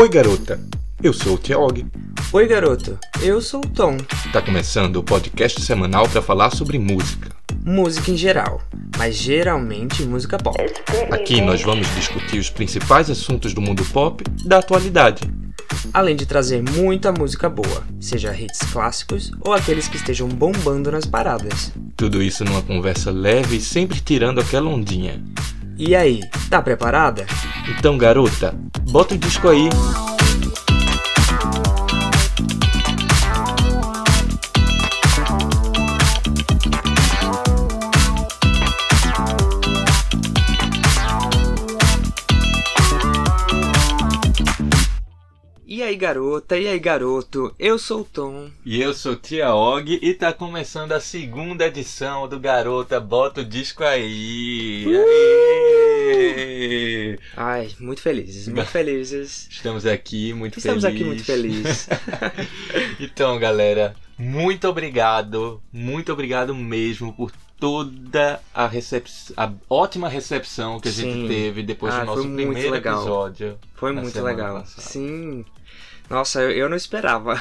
Oi, garota. Eu sou o Tiaog. Oi, garoto. Eu sou o Tom. Tá começando o podcast semanal para falar sobre música. Música em geral, mas geralmente música pop. Aqui nós vamos discutir os principais assuntos do mundo pop da atualidade. Além de trazer muita música boa, seja hits clássicos ou aqueles que estejam bombando nas paradas. Tudo isso numa conversa leve e sempre tirando aquela ondinha. E aí, tá preparada? Então, garota, bota o disco aí. Garota? E aí, garoto? Eu sou o Tom. E eu sou Tia Og e tá começando a segunda edição do Garota Bota o Disco aí. Aê! Ai, muito felizes, muito felizes. Estamos aqui muito Estamos felizes. aqui muito felizes. então, galera, muito obrigado, muito obrigado mesmo por toda a, recep... a ótima recepção que a gente Sim. teve depois Ah, do nosso primeiro legal. episódio. Foi muito legal. passada. Sim. Nossa, eu, eu não esperava.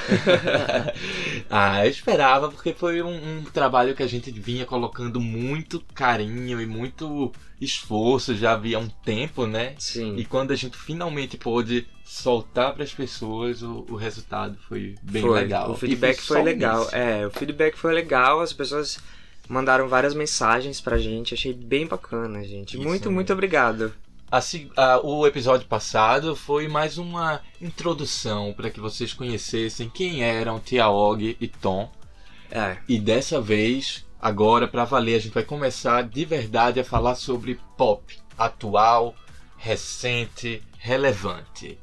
ah, eu esperava porque foi um, um trabalho que a gente vinha colocando muito carinho e muito esforço já havia um tempo, né? Sim. E quando a gente finalmente pôde soltar para as pessoas, o, o resultado foi bem foi. legal. O feedback só foi legal. isso. É, o feedback foi legal. As pessoas mandaram várias mensagens pra gente. Achei bem bacana, gente. Isso muito, mesmo. muito obrigado. A se- a- o episódio passado foi mais uma introdução para que vocês conhecessem quem eram Tiaog e Tom. É. E dessa vez, agora para valer, a gente vai começar de verdade a falar sobre pop atual, recente, relevante.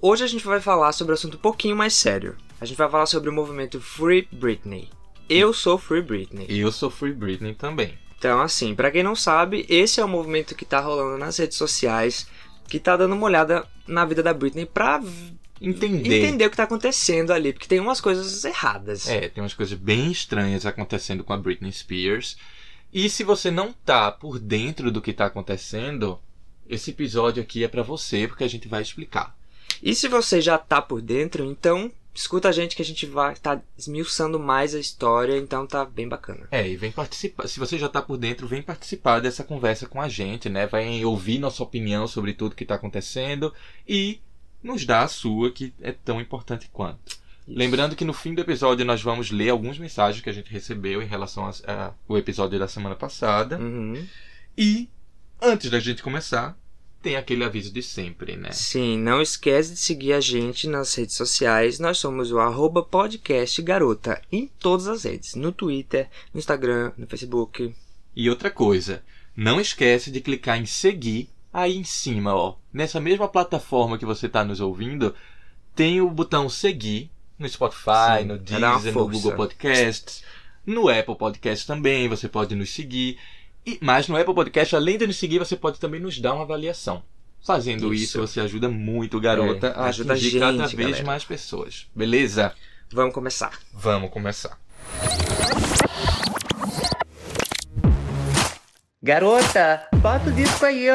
Hoje a gente vai falar sobre um assunto um pouquinho mais sério. A gente vai falar sobre o movimento Free Britney. Eu sou Free Britney. Eu sou Free Britney também. Então, assim, pra quem não sabe, esse é o movimento que tá rolando nas redes sociais, que tá dando uma olhada na vida da Britney pra Entender. entender o que tá acontecendo ali, porque tem umas coisas erradas. É, tem umas coisas bem estranhas acontecendo com a Britney Spears. E se você não tá por dentro do que tá acontecendo, esse episódio aqui é para você, porque a gente vai explicar. E se você já tá por dentro, então escuta a gente que a gente vai estar esmiuçando mais a história, então tá bem bacana. É, e vem participar. Se você já tá por dentro, vem participar dessa conversa com a gente, né? Vai ouvir nossa opinião sobre tudo que tá acontecendo e nos dar a sua, que é tão importante quanto. Isso. Lembrando que no fim do episódio nós vamos ler algumas mensagens que a gente recebeu em relação ao episódio da semana passada. Uhum. E antes da gente começar, tem aquele aviso de sempre, né? Sim, não esquece de seguir a gente nas redes sociais. Nós somos o arroba podcast garota em todas as redes. No Twitter, no Instagram, no Facebook. E outra coisa, não esquece de clicar em seguir aí em cima, ó. Nessa mesma plataforma que você está nos ouvindo, tem o botão seguir no Spotify, Sim, no Deezer, no. Google Podcasts, no Apple Podcast também, você pode nos seguir. E, mas no Apple Podcast, além de nos seguir, você pode também nos dar uma avaliação. Fazendo isso, Isso. você ajuda muito garota É, a ajuda a gente, cada vez galera. mais pessoas. Beleza? Vamos começar. Vamos começar. Garota, bota o disco aí.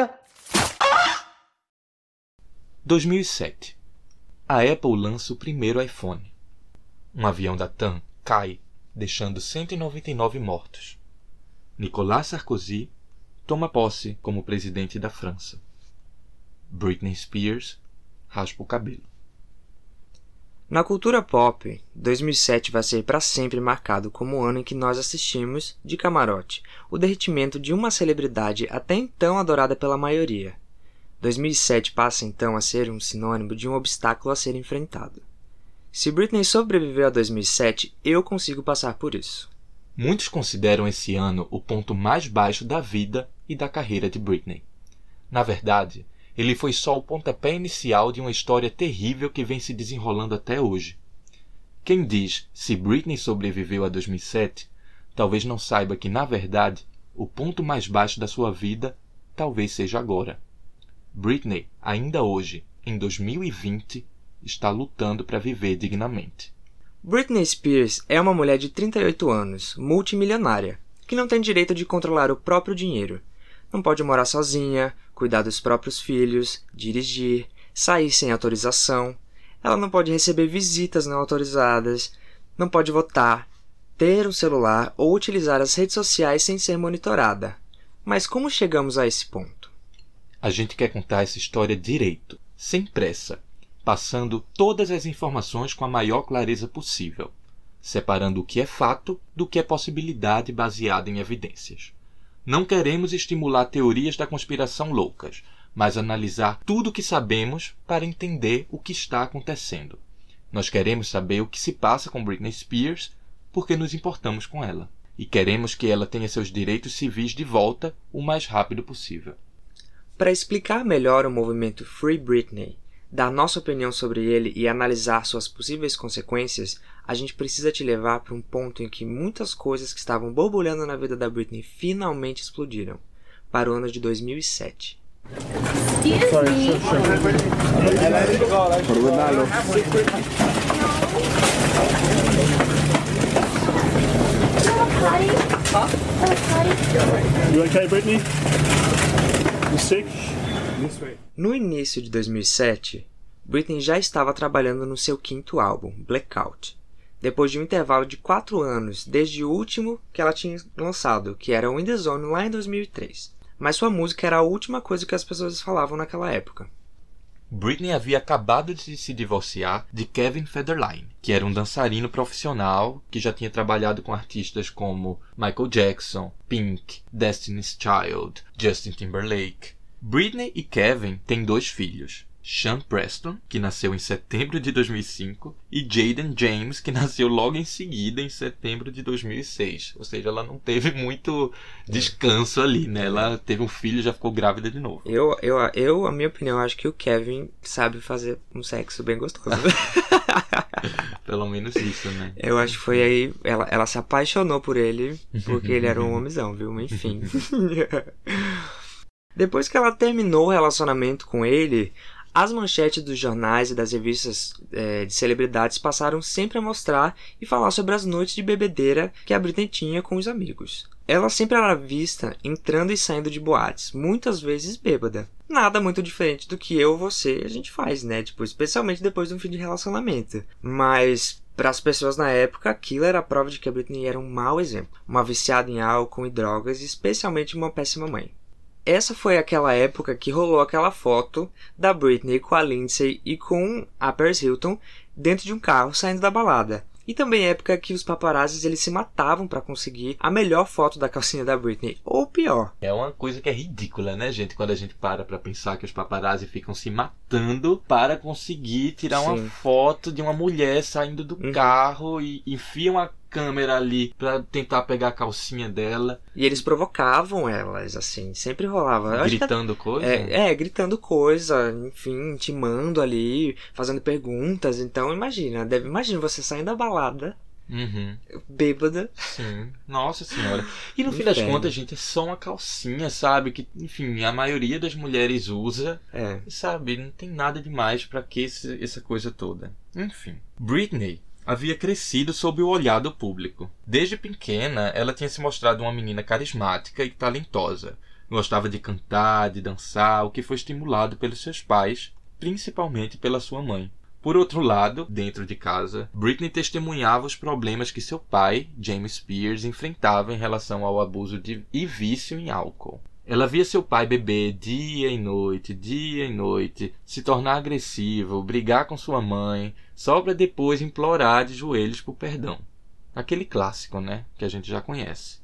2007. A Apple lança o primeiro iPhone. Um avião da TAM cai, deixando 199 mortos. Nicolas Sarkozy toma posse como presidente da França. Britney Spears raspa o cabelo. Na cultura pop, 2007 vai ser para sempre marcado como o ano em que nós assistimos, de camarote, o derretimento de uma celebridade até então adorada pela maioria. 2007 passa então a ser um sinônimo de um obstáculo a ser enfrentado. Se Britney sobreviveu a 2007, eu consigo passar por isso. Muitos consideram esse ano o ponto mais baixo da vida e da carreira de Britney. Na verdade, ele foi só o pontapé inicial de uma história terrível que vem se desenrolando até hoje. Quem diz se Britney sobreviveu a 2007, talvez não saiba que, na verdade, o ponto mais baixo da sua vida talvez seja agora. Britney, ainda hoje, em 2020, está lutando para viver dignamente. Britney Spears é uma mulher de 38 anos, multimilionária, que não tem direito de controlar o próprio dinheiro. Não pode morar sozinha, cuidar dos próprios filhos, dirigir, sair sem autorização, ela não pode receber visitas não autorizadas, não pode votar, ter um celular ou utilizar as redes sociais sem ser monitorada. Mas como chegamos a esse ponto? A gente quer contar essa história direito, sem pressa, passando todas as informações com a maior clareza possível, separando o que é fato do que é possibilidade baseada em evidências. Não queremos estimular teorias da conspiração loucas, mas analisar tudo o que sabemos para entender o que está acontecendo. Nós queremos saber o que se passa com Britney Spears porque nos importamos com ela e queremos que ela tenha seus direitos civis de volta o mais rápido possível. Para explicar melhor o movimento Free Britney, dar nossa opinião sobre ele e analisar suas possíveis consequências, a gente precisa te levar para um ponto em que muitas coisas que estavam borbulhando na vida da Britney finalmente explodiram para o ano de 2007. You okay, Brittany? You sick? No início de 2007, Britney já estava trabalhando no seu quinto álbum, Blackout, depois de um intervalo de quatro anos desde o último que ela tinha lançado, que era o In The Zone lá em 2003. Mas sua música era a última coisa que as pessoas falavam naquela época. Britney havia acabado de se divorciar de Kevin Federline, que era um dançarino profissional que já tinha trabalhado com artistas como Michael Jackson, Pink, Destiny's Child, Justin Timberlake. Britney e Kevin têm dois filhos, Sean Preston, que nasceu em setembro de 2005, e Jaden James, que nasceu logo em seguida, em setembro de 2006. Ou seja, ela não teve muito descanso ali, né? Ela teve um filho e já ficou grávida de novo. Eu, eu, eu, a minha opinião, acho que o Kevin sabe fazer um sexo bem gostoso. Pelo menos isso, né? eu acho que foi aí. Ela, ela se apaixonou por ele, porque ele era um homenzão, viu? Enfim. Depois que ela terminou o relacionamento com ele, as manchetes dos jornais e das revistas eh, de celebridades passaram sempre a mostrar e falar sobre as noites de bebedeira que a Britney tinha com os amigos. Ela sempre era vista entrando e saindo de boates, muitas vezes bêbada. Nada muito diferente do que eu ou você a gente faz, né? Tipo, especialmente depois de um fim de relacionamento. Mas para as pessoas na época, aquilo era a prova de que a Britney era um mau exemplo, uma viciada em álcool e drogas, e especialmente uma péssima mãe. Essa foi aquela época que rolou aquela foto da Britney com a Lindsay e com a Paris Hilton dentro de um carro saindo da balada. E também época que os paparazzis eles se matavam para conseguir a melhor foto da calcinha da Britney, ou pior. É uma coisa que é ridícula, né, gente? Quando a gente para pra pensar que os paparazzi ficam se matando para conseguir tirar uma Sim. foto de uma mulher saindo do Uhum. carro e enfiam a câmera ali pra tentar pegar a calcinha dela, E eles provocavam elas, assim, sempre rolava. Gritando coisa. É, é, gritando coisa, enfim, intimando ali, fazendo perguntas. Então, imagina, deve, imagina você saindo da balada, Uhum. bêbada. Sim, nossa senhora. E no fim das contas, gente, é só uma calcinha, sabe? Que, enfim, a maioria das mulheres usa. É, sabe, não tem nada demais pra que esse- essa coisa toda. Enfim. Britney havia crescido sob o olhar do público. Desde pequena, ela tinha se mostrado uma menina carismática e talentosa. Gostava de cantar, de dançar, o que foi estimulado pelos seus pais, principalmente pela sua mãe. Por outro lado, dentro de casa, Britney testemunhava os problemas que seu pai, James Spears, enfrentava em relação ao abuso de, e vício em álcool. Ela via seu pai beber dia e noite, dia e noite, se tornar agressivo, brigar com sua mãe, só para depois implorar de joelhos por perdão. Aquele clássico, né? Que a gente já conhece.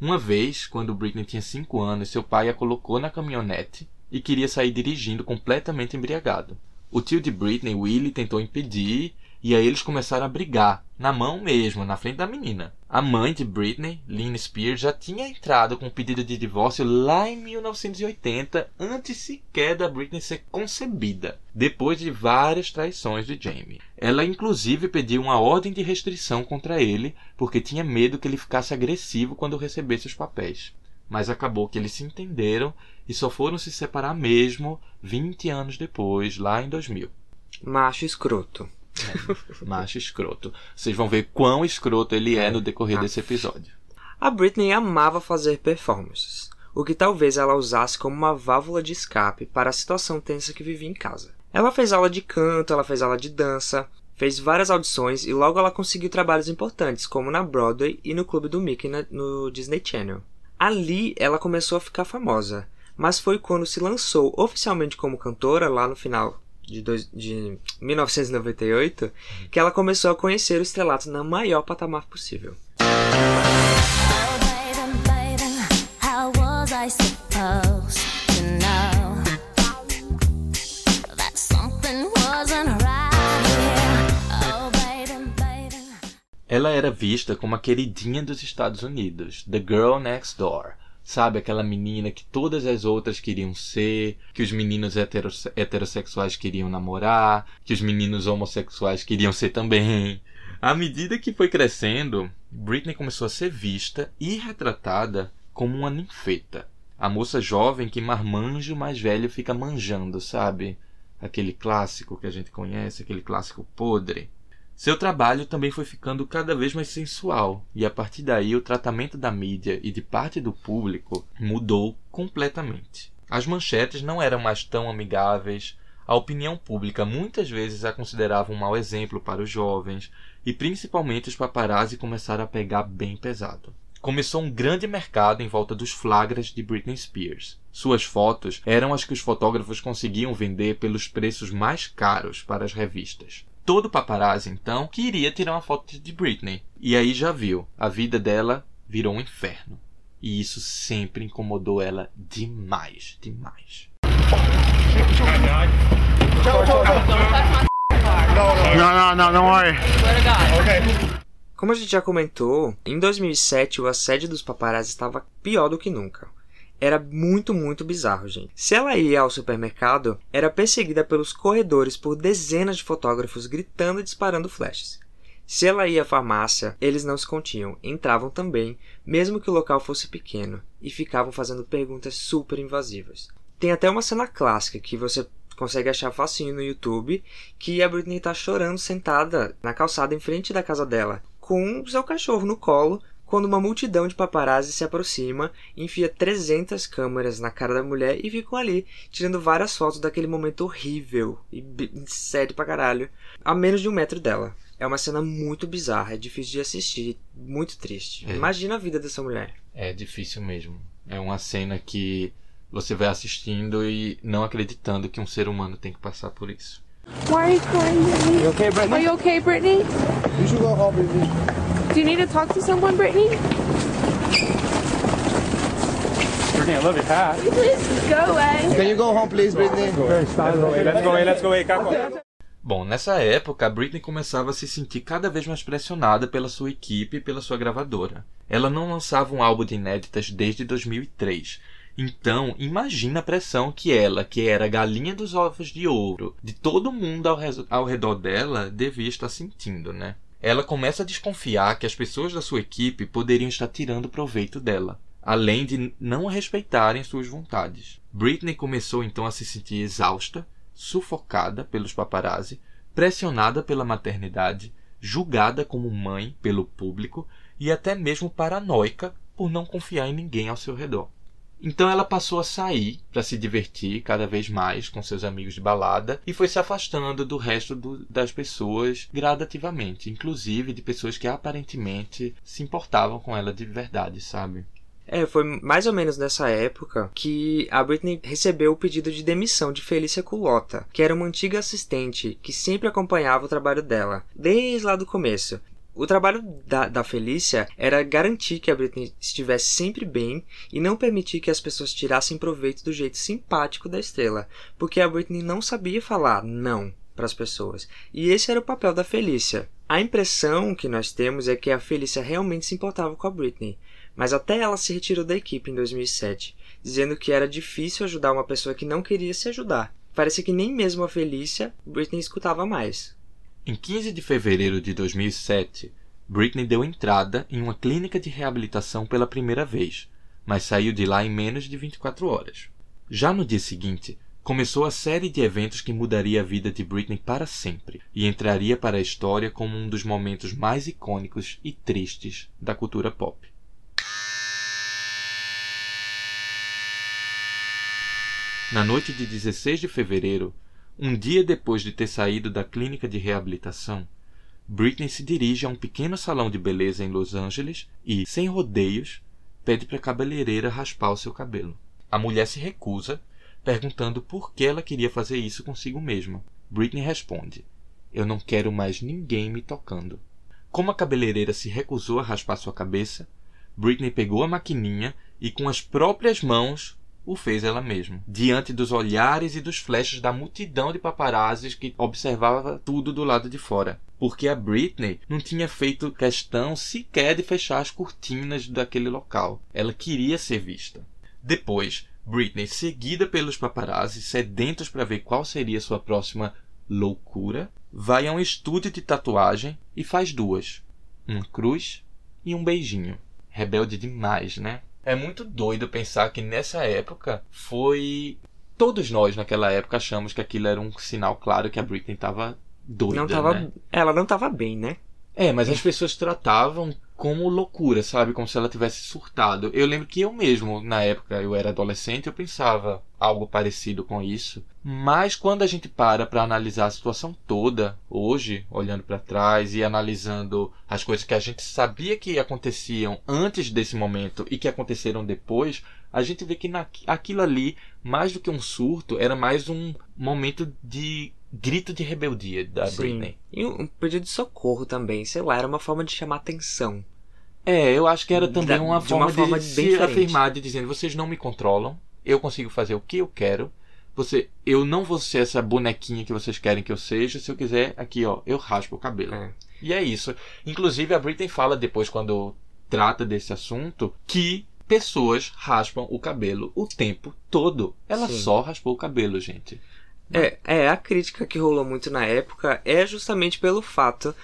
Uma vez, quando Britney tinha 5 anos, seu pai a colocou na caminhonete e queria sair dirigindo completamente embriagado. O tio de Britney, Willie, tentou impedir e aí eles começaram a brigar, na mão mesmo, na frente da menina. A mãe de Britney, Lynn Spears, já tinha entrado com um pedido de divórcio lá em 1980, antes sequer da Britney ser concebida, depois de várias traições de Jamie. Ela inclusive pediu uma ordem de restrição contra ele, porque tinha medo que ele ficasse agressivo quando recebesse os papéis. Mas acabou que eles se entenderam e só foram se separar mesmo 20 anos depois, lá em 2000. macho escroto. Macho escroto. Vocês vão ver quão escroto ele é no decorrer Ah. desse episódio. A Britney amava fazer performances, o que talvez ela usasse como uma válvula de escape para a situação tensa que vivia em casa. Ela fez aula de canto, ela fez aula de dança, fez várias audições e logo ela conseguiu trabalhos importantes, como na Broadway e no Clube do Mickey no Disney Channel. Ali ela começou a ficar famosa, mas foi quando se lançou oficialmente como cantora, lá no final de, dois, de 1998, que ela começou a conhecer o estrelato na maior patamar possível. Ela era vista como a queridinha dos Estados Unidos, The Girl Next Door. Sabe, aquela menina que todas as outras queriam ser, que os meninos heterossexuais queriam namorar, que os meninos homossexuais queriam ser também. À medida que foi crescendo, Britney começou a ser vista e retratada como uma ninfeta. A moça jovem que marmanjo mais velho fica manjando, sabe? Aquele clássico que a gente conhece, aquele clássico podre. Seu trabalho também foi ficando cada vez mais sensual, e a partir daí o tratamento da mídia e de parte do público mudou completamente. As manchetes não eram mais tão amigáveis, a opinião pública muitas vezes a considerava um mau exemplo para os jovens, e principalmente os paparazzi começaram a pegar bem pesado. Começou um grande mercado em volta dos flagras de Britney Spears. Suas fotos eram as que os fotógrafos conseguiam vender pelos preços mais caros para as revistas todo paparazzi, então, queria tirar uma foto de Britney. E aí já viu, a vida dela virou um inferno. E isso sempre incomodou ela demais, demais. Não, não, não, não worry. Como a gente já comentou, em 2007 o assédio dos paparazzi estava pior do que nunca. Era muito, muito bizarro, gente. Se ela ia ao supermercado, era perseguida pelos corredores por dezenas de fotógrafos gritando e disparando flashes. Se ela ia à farmácia, eles não se continham, entravam também, mesmo que o local fosse pequeno, e ficavam fazendo perguntas super invasivas. Tem até uma cena clássica que você consegue achar facinho no YouTube, que a Britney tá chorando sentada na calçada em frente da casa dela, com seu cachorro no colo, quando uma multidão de paparazzi se aproxima, enfia 300 câmeras na cara da mulher e ficam ali, tirando várias fotos daquele momento horrível e sério pra caralho, a menos de um metro dela. É uma cena muito bizarra, é difícil de assistir, muito triste. É. Imagina a vida dessa mulher. É difícil mesmo. É uma cena que você vai assistindo e não acreditando que um ser humano tem que passar por isso. Why are you crying, Brittany? You okay, Brittany? Are you okay, Brittany? You should go home, Brittany. Do you need to talk to someone, Brittany? Brittany, I love your hat. Please go away. Can you go home, please, Brittany? Let's go away, let's go away, let's go away. Bom, nessa época, a Britney começava a se sentir cada vez mais pressionada pela sua equipe e pela sua gravadora. Ela não lançava um álbum de inéditas desde 2003. Então, imagina a pressão que ela, que era a galinha dos ovos de ouro, de todo mundo ao, ao redor dela, devia estar sentindo, né? Ela começa a desconfiar que as pessoas da sua equipe poderiam estar tirando proveito dela, além de não respeitarem suas vontades. Britney começou então a se sentir exausta, sufocada pelos paparazzi, pressionada pela maternidade, julgada como mãe pelo público e até mesmo paranoica por não confiar em ninguém ao seu redor. Então ela passou a sair para se divertir cada vez mais com seus amigos de balada e foi se afastando do resto do, das pessoas gradativamente, inclusive de pessoas que aparentemente se importavam com ela de verdade, sabe? É, foi mais ou menos nessa época que a Britney recebeu o pedido de demissão de Felícia Culota, que era uma antiga assistente que sempre acompanhava o trabalho dela, desde lá do começo. O trabalho da, da Felícia era garantir que a Britney estivesse sempre bem e não permitir que as pessoas tirassem proveito do jeito simpático da estrela, porque a Britney não sabia falar não para as pessoas. E esse era o papel da Felícia. A impressão que nós temos é que a Felícia realmente se importava com a Britney, mas até ela se retirou da equipe em 2007, dizendo que era difícil ajudar uma pessoa que não queria se ajudar. Parece que nem mesmo a Felícia Britney escutava mais. Em 15 de fevereiro de 2007, Britney deu entrada em uma clínica de reabilitação pela primeira vez, mas saiu de lá em menos de 24 horas. Já no dia seguinte, começou a série de eventos que mudaria a vida de Britney para sempre e entraria para a história como um dos momentos mais icônicos e tristes da cultura pop. Na noite de 16 de fevereiro, Um dia depois de ter saído da clínica de reabilitação, Britney se dirige a um pequeno salão de beleza em Los Angeles e, sem rodeios, pede para a cabeleireira raspar o seu cabelo. A mulher se recusa, perguntando por que ela queria fazer isso consigo mesma. Britney responde: Eu não quero mais ninguém me tocando. Como a cabeleireira se recusou a raspar sua cabeça, Britney pegou a maquininha e com as próprias mãos o fez ela mesma, diante dos olhares e dos flashes da multidão de paparazzis que observava tudo do lado de fora. Porque a Britney não tinha feito questão sequer de fechar as cortinas daquele local. Ela queria ser vista. Depois, Britney, seguida pelos paparazzi, sedentos para ver qual seria sua próxima loucura, vai a um estúdio de tatuagem e faz duas: uma cruz e um beijinho. Rebelde demais, né? É muito doido pensar que nessa época foi. Todos nós naquela época achamos que aquilo era um sinal claro que a Britney estava doida. Não tava, né? Ela não tava bem, né? É, mas as pessoas tratavam como loucura, sabe? Como se ela tivesse surtado. Eu lembro que eu mesmo, na época, eu era adolescente, eu pensava algo parecido com isso. Mas quando a gente para para analisar a situação toda, hoje, olhando para trás e analisando as coisas que a gente sabia que aconteciam antes desse momento e que aconteceram depois, a gente vê que na, aquilo ali, mais do que um surto, era mais um momento de grito de rebeldia da Sim. Britney. E um pedido de socorro também, sei lá, era uma forma de chamar atenção. É, eu acho que era também Da- uma de forma uma forma de se diferente. afirmar, de dizendo, vocês não me controlam, eu consigo fazer o que eu quero, você, eu não vou ser essa bonequinha que vocês querem que eu seja, se eu quiser, aqui ó, eu raspo o cabelo. É. E é isso. Inclusive a Britney fala depois, quando trata desse assunto, que pessoas raspam o cabelo o tempo todo. Ela Sim. só raspou o cabelo, gente. É, é, a crítica que rolou muito na época é justamente pelo fato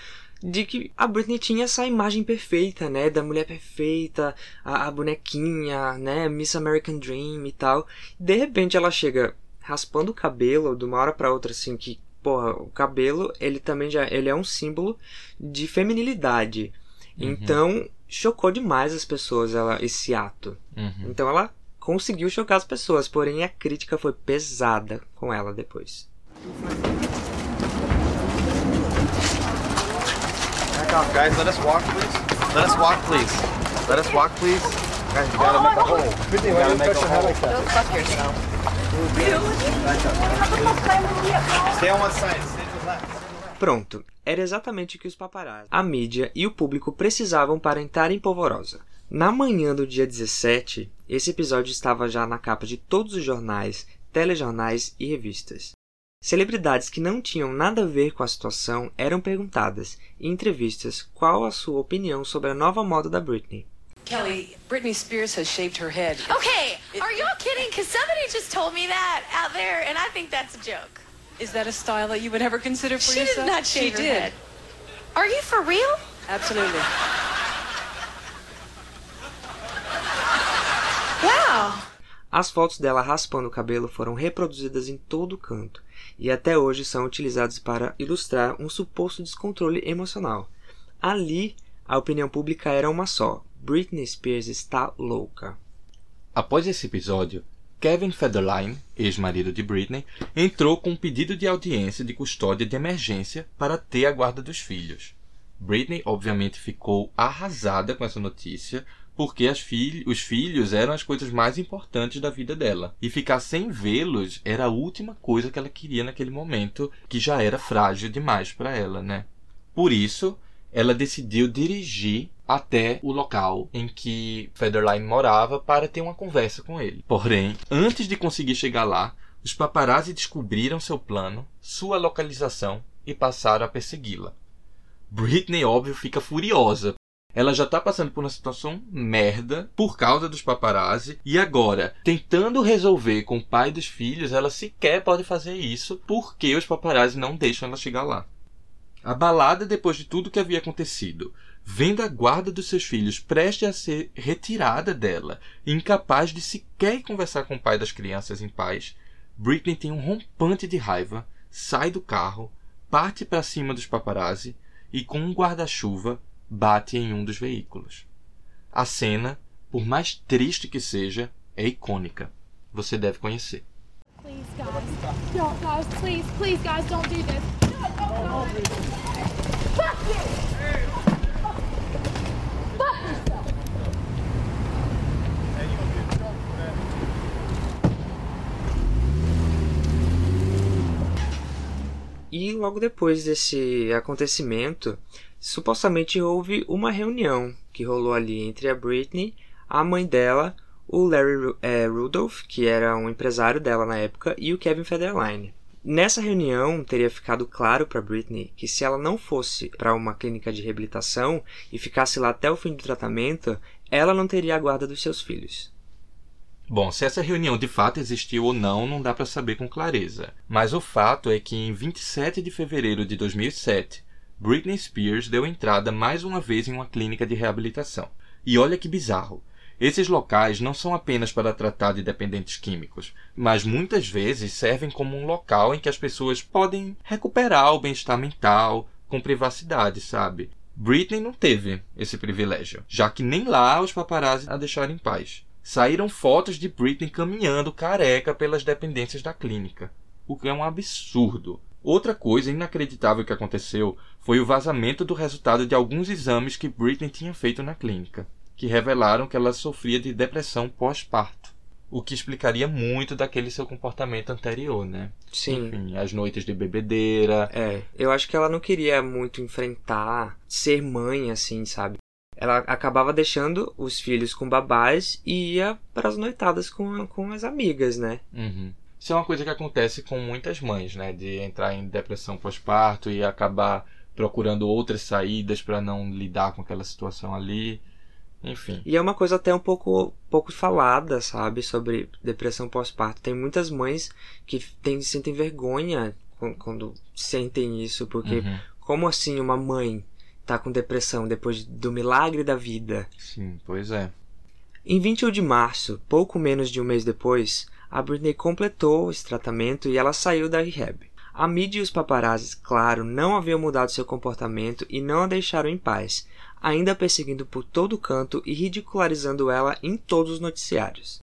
de que a Britney tinha essa imagem perfeita, né, da mulher perfeita, a, a bonequinha, né, Miss American Dream e tal. De repente ela chega raspando o cabelo de uma hora pra outra assim que, porra, o cabelo, ele também já ele é um símbolo de feminilidade. Uhum. Então, chocou demais as pessoas ela esse ato. Uhum. Então ela conseguiu chocar as pessoas, porém a crítica foi pesada com ela depois. Off, guys. Let us walk, please. Let us walk, please. Let us walk, please. Guys, you gotta make a hole. You gotta make a hole. Stay on one side. Stay to the left. Pronto, era exatamente o que os paparazzi, a mídia e o público precisavam para entrar em polvorosa. Na manhã do dia 17, esse episódio estava já na capa de todos os jornais, telejornais e revistas. Celebridades que não tinham nada a ver com a situação eram perguntadas, em entrevistas, qual a sua opinião sobre a nova moda da Britney. Kelly, Britney Spears has shaved her head. Okay, are y'all kidding? Because somebody just told me that out there, and I think that's a joke. Is that a style that you would ever consider for She did yourself? not shave she her did. head. Are you for real? Absolutely. Wow. As fotos dela raspando o cabelo foram reproduzidas em todo canto e até hoje são utilizadas para ilustrar um suposto descontrole emocional. Ali, a opinião pública era uma só: Britney Spears está louca. Após esse episódio, Kevin Federline, ex-marido de Britney, entrou com um pedido de audiência de custódia de emergência para ter a guarda dos filhos. Britney, obviamente, ficou arrasada com essa notícia, porque os filhos eram as coisas mais importantes da vida dela. E ficar sem vê-los era a última coisa que ela queria naquele momento, que já era frágil demais para ela, né? Por isso, ela decidiu dirigir até o local em que Federline morava para ter uma conversa com ele. Porém, antes de conseguir chegar lá, os paparazzi descobriram seu plano, sua localização e passaram a persegui-la. Britney, óbvio, fica furiosa. Ela já tá passando por uma situação merda por causa dos paparazzi e agora, tentando resolver com o pai dos filhos, ela sequer pode fazer isso porque os paparazzi não deixam ela chegar lá. Abalada depois de tudo que havia acontecido, vendo a guarda dos seus filhos prestes a ser retirada dela, incapaz de sequer conversar com o pai das crianças em paz, Britney tem um rompante de raiva, sai do carro, parte para cima dos paparazzi e com um guarda-chuva bate em um dos veículos. A cena, por mais triste que seja, é icônica. Você deve conhecer. Please, guys. Don't, guys. Please, please, guys, don't do this. No, no, no. Fuck you! Fuck yourself! E logo depois desse acontecimento, supostamente houve uma reunião que rolou ali entre a Britney, a mãe dela, o Larry eh, Rudolph, que era um empresário dela na época, e o Kevin Federline. Nessa reunião, teria ficado claro para Britney que se ela não fosse para uma clínica de reabilitação e ficasse lá até o fim do tratamento, ela não teria a guarda dos seus filhos. Bom, se essa reunião de fato existiu ou não, não dá para saber com clareza. Mas o fato é que em 27 de fevereiro de 2007, Britney Spears deu entrada mais uma vez em uma clínica de reabilitação. E olha que bizarro. Esses locais não são apenas para tratar de dependentes químicos, mas muitas vezes servem como um local em que as pessoas podem recuperar o bem-estar mental com privacidade, sabe? Britney não teve esse privilégio, já que nem lá os paparazzi a deixaram em paz. Saíram fotos de Britney caminhando careca pelas dependências da clínica, o que é um absurdo. Outra coisa inacreditável que aconteceu foi o vazamento do resultado de alguns exames que Britney tinha feito na clínica, que revelaram que ela sofria de depressão pós-parto. O que explicaria muito daquele seu comportamento anterior, né? Sim. Enfim, as noites de bebedeira. É, eu acho que ela não queria muito enfrentar ser mãe, assim, sabe? Ela acabava deixando os filhos com babás e ia para as noitadas com, com as amigas, né? Uhum. Isso é uma coisa que acontece com muitas mães, né? De entrar em depressão pós-parto e acabar procurando outras saídas para não lidar com aquela situação ali. Enfim. E é uma coisa até um pouco, pouco falada, sabe? Sobre depressão pós-parto. Tem muitas mães que tem, sentem vergonha quando, sentem isso, porque Uhum. como assim uma mãe tá com depressão depois do milagre da vida? Sim, pois é. Em 21 de março, pouco menos de um mês depois, a Britney completou esse tratamento e ela saiu da rehab. A mídia e os paparazzis, claro, não haviam mudado seu comportamento e não a deixaram em paz, ainda perseguindo por todo canto e ridicularizando ela em todos os noticiários.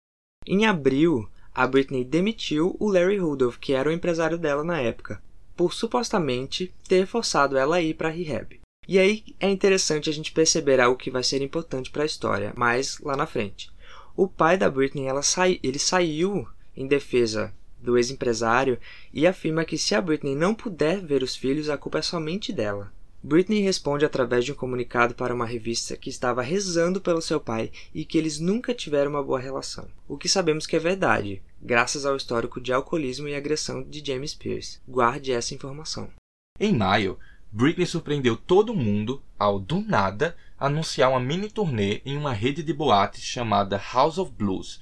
Em abril, a Britney demitiu o Larry Rudolph, que era o empresário dela na época, por supostamente ter forçado ela a ir para a rehab. E aí é interessante a gente perceber algo que vai ser importante para a história, mais lá na frente. O pai da Britney ela sai, ele saiu em defesa do ex-empresário e afirma que se a Britney não puder ver os filhos, a culpa é somente dela. Britney responde através de um comunicado para uma revista que estava rezando pelo seu pai e que eles nunca tiveram uma boa relação. O que sabemos que é verdade, graças ao histórico de alcoolismo e agressão de James Pierce. Guarde essa informação. Em maio, Britney surpreendeu todo mundo ao, do nada, anunciar uma mini turnê em uma rede de boates chamada House of Blues,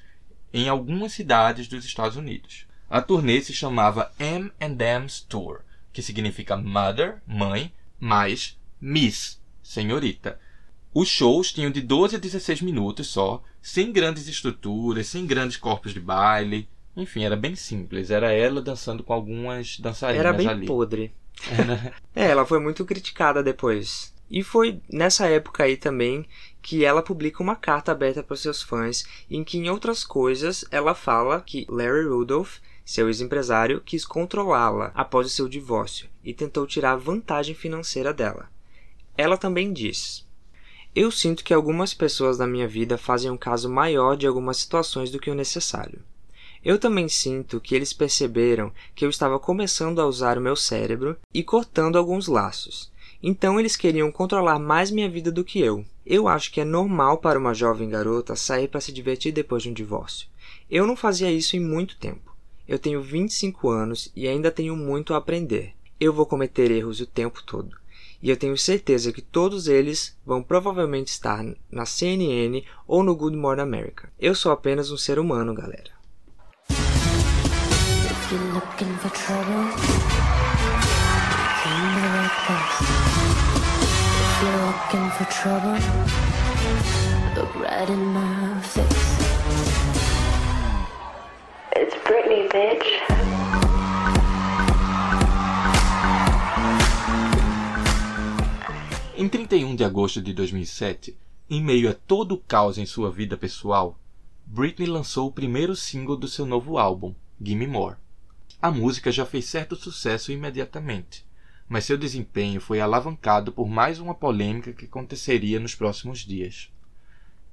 em algumas cidades dos Estados Unidos. A turnê se chamava M&M's Tour, que significa Mother, mãe, mais Miss, senhorita. Os shows tinham de 12 a 16 minutos só, sem grandes estruturas, sem grandes corpos de baile. Enfim, era bem simples. Era ela dançando com algumas dançarinas Era bem ali. podre. Era- É, ela foi muito criticada depois. E foi nessa época aí também que ela publica uma carta aberta para seus fãs, em que, em outras coisas, ela fala que Larry Rudolph, seu ex-empresário, quis controlá-la após o seu divórcio e tentou tirar vantagem financeira dela. Ela também diz: Eu sinto que algumas pessoas da minha vida fazem um caso maior de algumas situações do que o necessário. Eu também sinto que eles perceberam que eu estava começando a usar o meu cérebro e cortando alguns laços. Então eles queriam controlar mais minha vida do que eu. Eu acho que é normal para uma jovem garota sair para se divertir depois de um divórcio. Eu não fazia isso em muito tempo. Eu tenho 25 anos e ainda tenho muito a aprender. Eu vou cometer erros o tempo todo. E eu tenho certeza que todos eles vão provavelmente estar na CNN ou no Good Morning America. Eu sou apenas um ser humano, galera. Looking for trouble, look right in my face. It's Britney, bitch. Em 31 de agosto de 2007, em meio a todo o caos em sua vida pessoal, Britney lançou o primeiro single do seu novo álbum, Gimme More. A música já fez certo sucesso imediatamente, mas seu desempenho foi alavancado por mais uma polêmica que aconteceria nos próximos dias.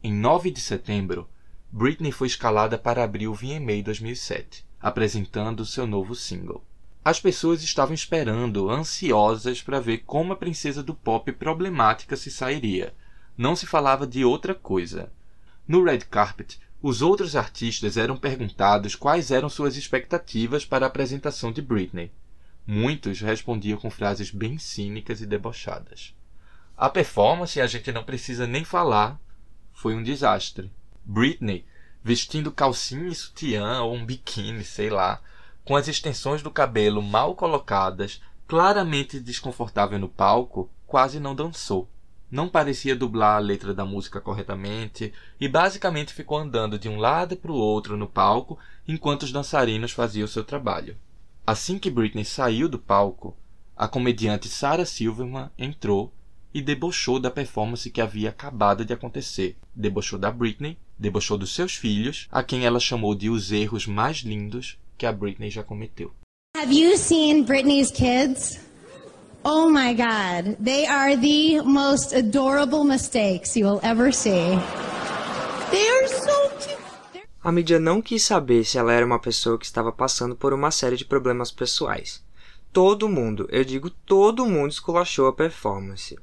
Em 9 de setembro, Britney foi escalada para abrir o VMA 2007, apresentando seu novo single. As pessoas estavam esperando, ansiosas para ver como a princesa do pop problemática se sairia. Não se falava de outra coisa. No red carpet, os outros artistas eram perguntados quais eram suas expectativas para a apresentação de Britney. Muitos respondiam com frases bem cínicas e debochadas. A performance, a gente não precisa nem falar, foi um desastre. Britney, vestindo calcinha e sutiã ou um biquíni, sei lá, com as extensões do cabelo mal colocadas, claramente desconfortável no palco, quase não dançou. Não parecia dublar a letra da música corretamente e basicamente ficou andando de um lado para o outro no palco enquanto os dançarinos faziam seu trabalho. Assim que Britney saiu do palco, a comediante Sarah Silverman entrou e debochou da performance que havia acabado de acontecer. Debochou da Britney, debochou dos seus filhos, a quem ela chamou de os erros mais lindos que a Britney já cometeu. Have you seen Britney's kids? Oh my God. They are the most adorable mistakes you will ever see. They are so. A mídia não quis saber se ela era uma pessoa que estava passando por uma série de problemas pessoais. Todo mundo, eu digo todo mundo, esculachou a performance.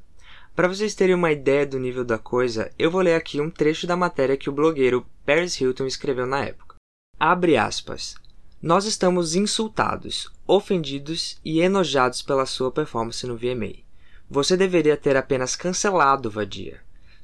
Para vocês terem uma ideia do nível da coisa, eu vou ler aqui um trecho da matéria que o blogueiro Paris Hilton escreveu na época. Abre aspas. Nós estamos insultados, ofendidos e enojados pela sua performance no VMA. Você deveria ter apenas cancelado, vadia.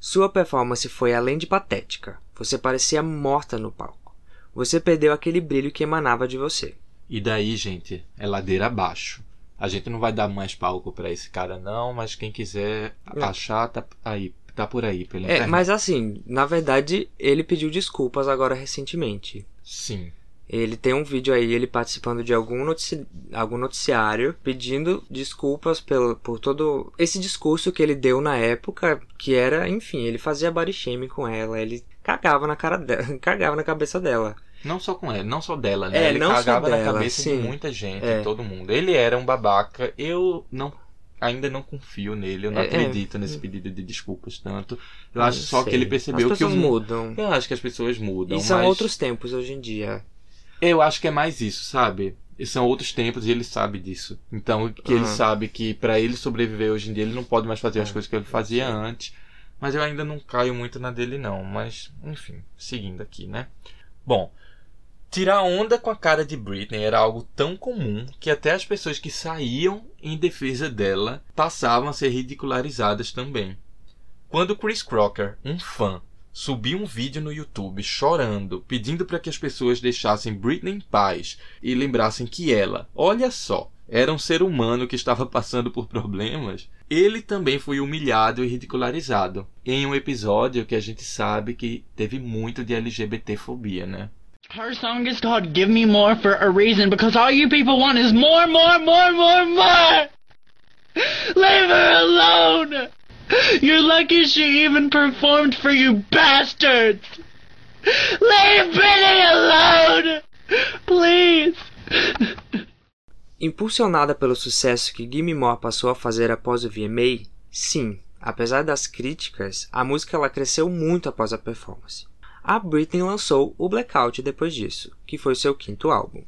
Sua performance foi além de patética. Você parecia morta no palco. Você perdeu aquele brilho que emanava de você. E daí, gente, é ladeira abaixo. A gente não vai dar mais palco para esse cara, não, mas quem quiser achar, tá aí, tá por aí, pela É, internet. mas assim, na verdade, ele pediu desculpas agora recentemente. Sim. Ele tem um vídeo aí, ele participando de algum, notici algum noticiário, pedindo desculpas pelo, por todo esse discurso que ele deu na época, que era, enfim, ele fazia body shaming com ela, ele cagava na cara dela, cagava na cabeça dela. Não só com ela, não só dela, né? É, ele cagava na dela, cabeça sim. de muita gente, É. todo mundo. Ele era um babaca. Eu não ainda não confio nele, eu não É, é. acredito nesse pedido de desculpas tanto. Eu acho só sei. que ele percebeu As que pessoas mu- mudam. Eu acho que as pessoas mudam, E são mas outros tempos hoje em dia. Eu acho que é mais isso, sabe? E são outros tempos e ele sabe disso. Então, que ele Aham. sabe que pra ele sobreviver hoje em dia, ele não pode mais fazer as É, coisas que ele fazia antes. Mas eu ainda não caio muito na dele, não. Mas, enfim, seguindo aqui, né? Bom, tirar onda com a cara de Britney era algo tão comum que até as pessoas que saíam em defesa dela passavam a ser ridicularizadas também. Quando Chris Crocker, um fã, subiu um vídeo no YouTube chorando, pedindo para que as pessoas deixassem Britney em paz e lembrassem que ela, olha só, era um ser humano que estava passando por problemas, ele também foi humilhado e ridicularizado em um episódio que a gente sabe que teve muito de LGBTfobia, né? Her song is called Give Me More for a reason because all you people want is more, more, more, more, more! Leave her alone! You're lucky she even performed for you bastards! Leave Britney alone! Please! Impulsionada pelo sucesso que Gimme More passou a fazer após o VMA, sim, apesar das críticas, a música ela cresceu muito após a performance. A Britney lançou o Blackout depois disso, que foi seu quinto álbum.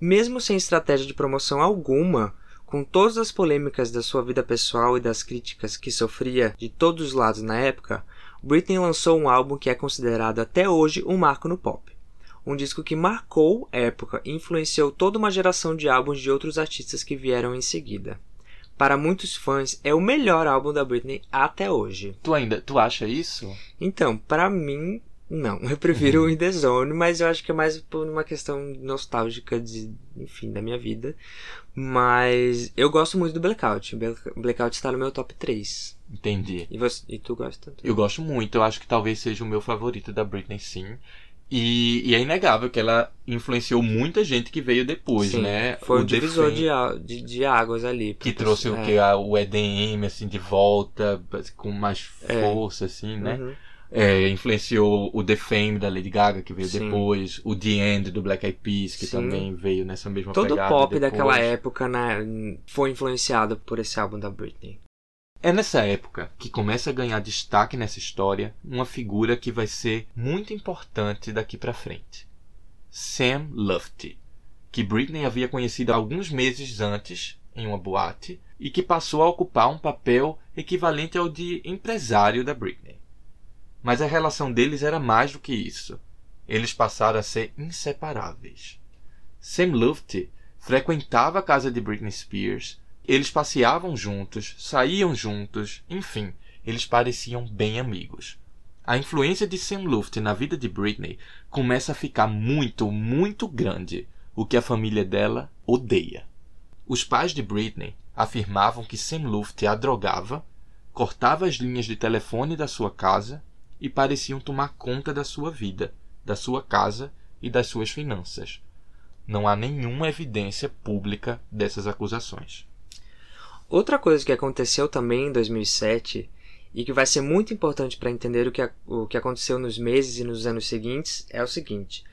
Mesmo sem estratégia de promoção alguma, com todas as polêmicas da sua vida pessoal e das críticas que sofria de todos os lados na época, Britney lançou um álbum que é considerado até hoje um marco no pop. Um disco que marcou época e influenciou toda uma geração de álbuns de outros artistas que vieram em seguida. Para muitos fãs, é o melhor álbum da Britney até hoje. Tu ainda, tu acha isso? Então, para mim, não. Eu prefiro o In The Zone, mas eu acho que é mais por uma questão nostálgica de, enfim, da minha vida. Mas eu gosto muito do Blackout. Black- Blackout está no meu top 3. Entendi. E, você, e tu gosta? Eu gosto muito, eu acho que talvez seja o meu favorito da Britney, sim. E, e é inegável que ela influenciou muita gente que veio depois, Sim, né? Foi o divisor de, de, de águas ali. que pra trouxe o pessoa- que? A- O EDM, assim, de volta, com mais É. força, assim, né? Uhum. É, influenciou o The Fame da Lady Gaga, que veio Sim. depois, o The End do Black Eyed Peas, que Sim. também veio nessa mesma Todo o pegada. pop depois. daquela época né, foi influenciado por esse álbum da Britney. É nessa época que começa a ganhar destaque nessa história uma figura que vai ser muito importante daqui pra frente. Sam Lufty, que Britney havia conhecido alguns meses antes em uma boate e que passou a ocupar um papel equivalente ao de empresário da Britney. Mas a relação deles era mais do que isso. Eles passaram a ser inseparáveis. Sam Lufty frequentava a casa de Britney Spears, eles passeavam juntos, saíam juntos, enfim, eles pareciam bem amigos. A influência de Sam Lufty na vida de Britney começa a ficar muito, muito grande, o que a família dela odeia. Os pais de Britney afirmavam que Sam Lufty a drogava, cortava as linhas de telefone da sua casa e pareciam tomar conta da sua vida, da sua casa e das suas finanças. Não há nenhuma evidência pública dessas acusações. Outra coisa que aconteceu também em 2007 e que vai ser muito importante para entender o que, o que aconteceu nos meses e nos anos seguintes é o seguinte: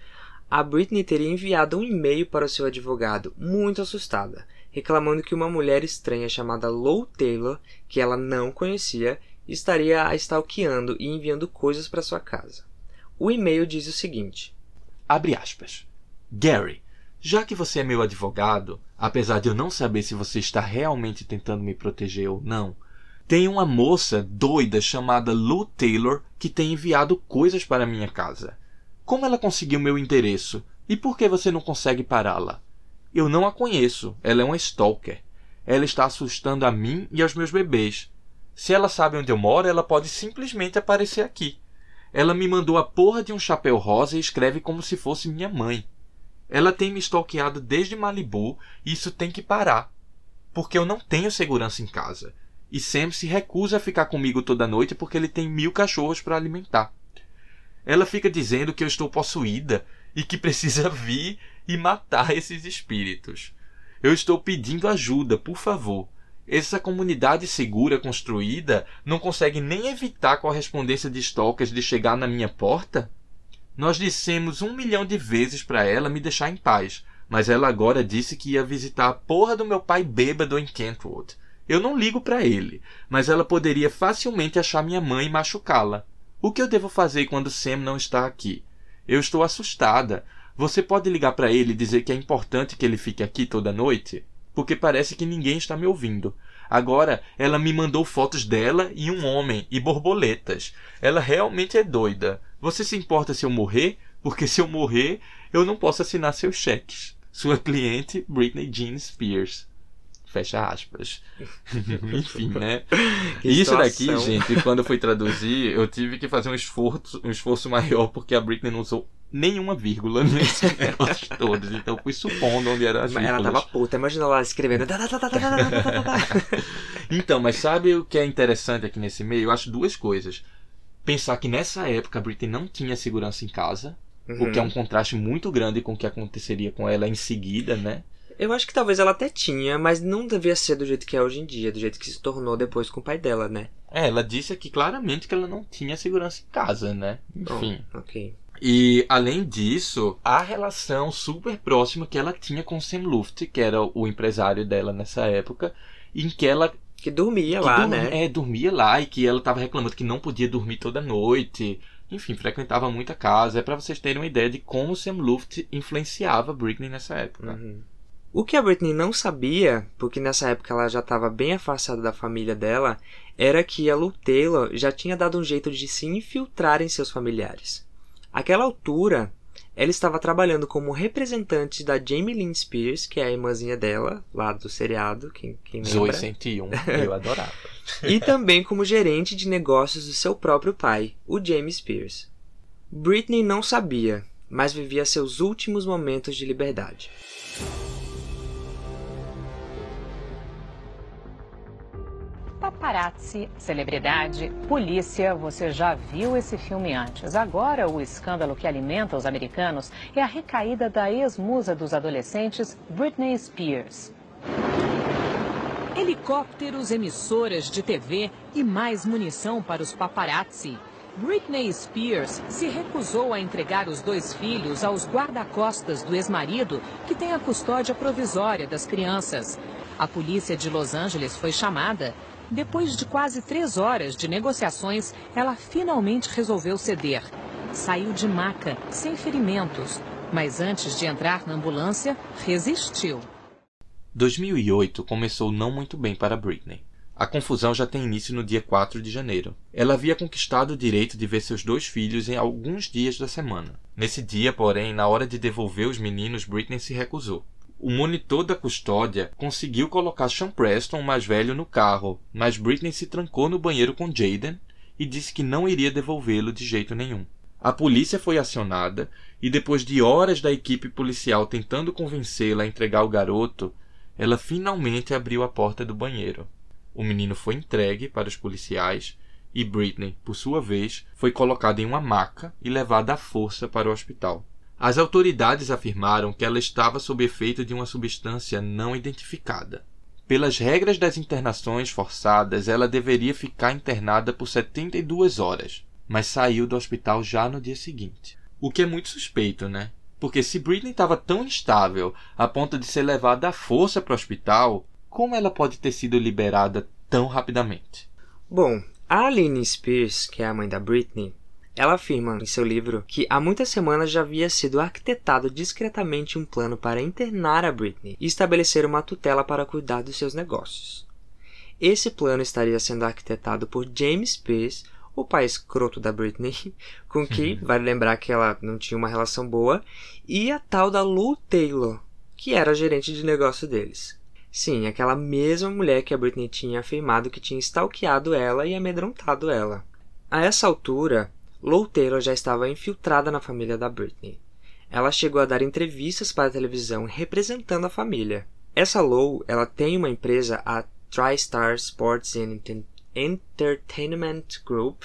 a Britney teria enviado um e-mail para o seu advogado, muito assustada, reclamando que uma mulher estranha chamada Lou Taylor, que ela não conhecia, estaria a stalkeando e enviando coisas para sua casa. O e-mail diz o seguinte: Abre aspas. Gary, já que você é meu advogado, apesar de eu não saber se você está realmente tentando me proteger ou não, tem uma moça doida chamada Lou Taylor que tem enviado coisas para minha casa. Como ela conseguiu meu endereço? E por que você não consegue pará-la? Eu não a conheço. Ela é uma stalker. Ela está assustando a mim e aos meus bebês. Se ela sabe onde eu moro, ela pode simplesmente aparecer aqui. Ela me mandou a porra de um chapéu rosa e escreve como se fosse minha mãe. Ela tem me stalkeado desde Malibu e isso tem que parar. Porque eu não tenho segurança em casa. E Sam se recusa a ficar comigo toda noite porque ele tem mil cachorros para alimentar. Ela fica dizendo que eu estou possuída e que precisa vir e matar esses espíritos. Eu estou pedindo ajuda, por favor. Essa comunidade segura construída não consegue nem evitar a correspondência de stalkers de chegar na minha porta? Nós dissemos um milhão de vezes para ela me deixar em paz, mas ela agora disse que ia visitar a porra do meu pai bêbado em Kentwood. Eu não ligo para ele, mas ela poderia facilmente achar minha mãe e machucá-la. O que eu devo fazer quando Sam não está aqui? Eu estou assustada. Você pode ligar para ele e dizer que é importante que ele fique aqui toda noite? Porque parece que ninguém está me ouvindo. Agora ela me mandou fotos dela e um homem e borboletas. Ela realmente é doida. Você se importa se eu morrer? Porque se eu morrer, eu não posso assinar seus cheques. Sua cliente, Britney Jean Spears. Fecha aspas. Enfim, né? Que Isso daqui, gente, quando eu fui traduzir, eu tive que fazer um esforço, um esforço maior porque a Britney não usou nenhuma vírgula nesses negócios todos. Então fui supondo onde era as mas. Ela tava puta, imagina lá escrevendo. então, mas sabe o que é interessante aqui nesse meio? Eu acho duas coisas. Pensar que nessa época a Britney não tinha segurança em casa, uhum. o que é uhum. um contraste muito grande com o que aconteceria com ela em seguida, né? Eu acho que talvez ela até tinha, mas não devia ser do jeito que é hoje em dia, do jeito que se tornou depois com o pai dela, né? É, ela disse aqui claramente que ela não tinha segurança em casa, né? Enfim. Oh, ok. E além disso, a relação super próxima que ela tinha com Sam Luft, que era o empresário dela nessa época, em que ela Que dormia que lá, dormi- né? É, dormia lá e que ela tava reclamando que não podia dormir toda noite. Enfim, frequentava muita casa. É pra vocês terem uma ideia de como Sam Luft influenciava Britney nessa época. Uhum. O que a Britney não sabia, porque nessa época ela já estava bem afastada da família dela, era que a Lou Taylor já tinha dado um jeito de se infiltrar em seus familiares. Àquela altura, ela estava trabalhando como representante da Jamie Lynn Spears, que é a irmãzinha dela, lá do seriado, quem, quem lembra? Zoe 101, eu adorava. e também como gerente de negócios do seu próprio pai, o James Spears. Britney não sabia, mas vivia seus últimos momentos de liberdade. Paparazzi, celebridade, polícia, você já viu esse filme antes. Agora, o escândalo que alimenta os americanos é a recaída da ex-musa dos adolescentes, Britney Spears. Helicópteros, emissoras de TV e mais munição para os paparazzi. Britney Spears se recusou a entregar os dois filhos aos guarda-costas do ex-marido, que tem a custódia provisória das crianças. A polícia de Los Angeles foi chamada. Depois de quase três horas de negociações, ela finalmente resolveu ceder. Saiu de maca, sem ferimentos, mas antes de entrar na ambulância, resistiu. 2008 começou não muito bem para Britney. A confusão já tem início no dia 4 de janeiro. Ela havia conquistado o direito de ver seus dois filhos em alguns dias da semana. Nesse dia, porém, na hora de devolver os meninos, Britney se recusou. O monitor da custódia conseguiu colocar Sean Preston, o mais velho, no carro, mas Britney se trancou no banheiro com Jaden e disse que não iria devolvê-lo de jeito nenhum. A polícia foi acionada e, depois de horas da equipe policial tentando convencê-la a entregar o garoto, ela finalmente abriu a porta do banheiro. O menino foi entregue para os policiais e Britney, por sua vez, foi colocada em uma maca e levada à força para o hospital. As autoridades afirmaram que ela estava sob efeito de uma substância não identificada. Pelas regras das internações forçadas, ela deveria ficar internada por 72 horas, mas saiu do hospital já no dia seguinte. O que é muito suspeito, né? Porque se Britney estava tão instável a ponto de ser levada à força para o hospital, como ela pode ter sido liberada tão rapidamente? Bom, a Aline Spears, que é a mãe da Britney, ela afirma em seu livro que há muitas semanas já havia sido arquitetado discretamente um plano para internar a Britney e estabelecer uma tutela para cuidar dos seus negócios. Esse plano estaria sendo arquitetado por James Spears, o pai escroto da Britney, com que vale lembrar que ela não tinha uma relação boa, e a tal da Lou Taylor, que era a gerente de negócio deles. Sim, aquela mesma mulher que a Britney tinha afirmado que tinha stalkeado ela e amedrontado ela. A essa altura, Lou Taylor já estava infiltrada na família da Britney. Ela chegou a dar entrevistas para a televisão representando a família. Essa Lou, ela tem uma empresa, a TriStar Sports and Entertainment Group,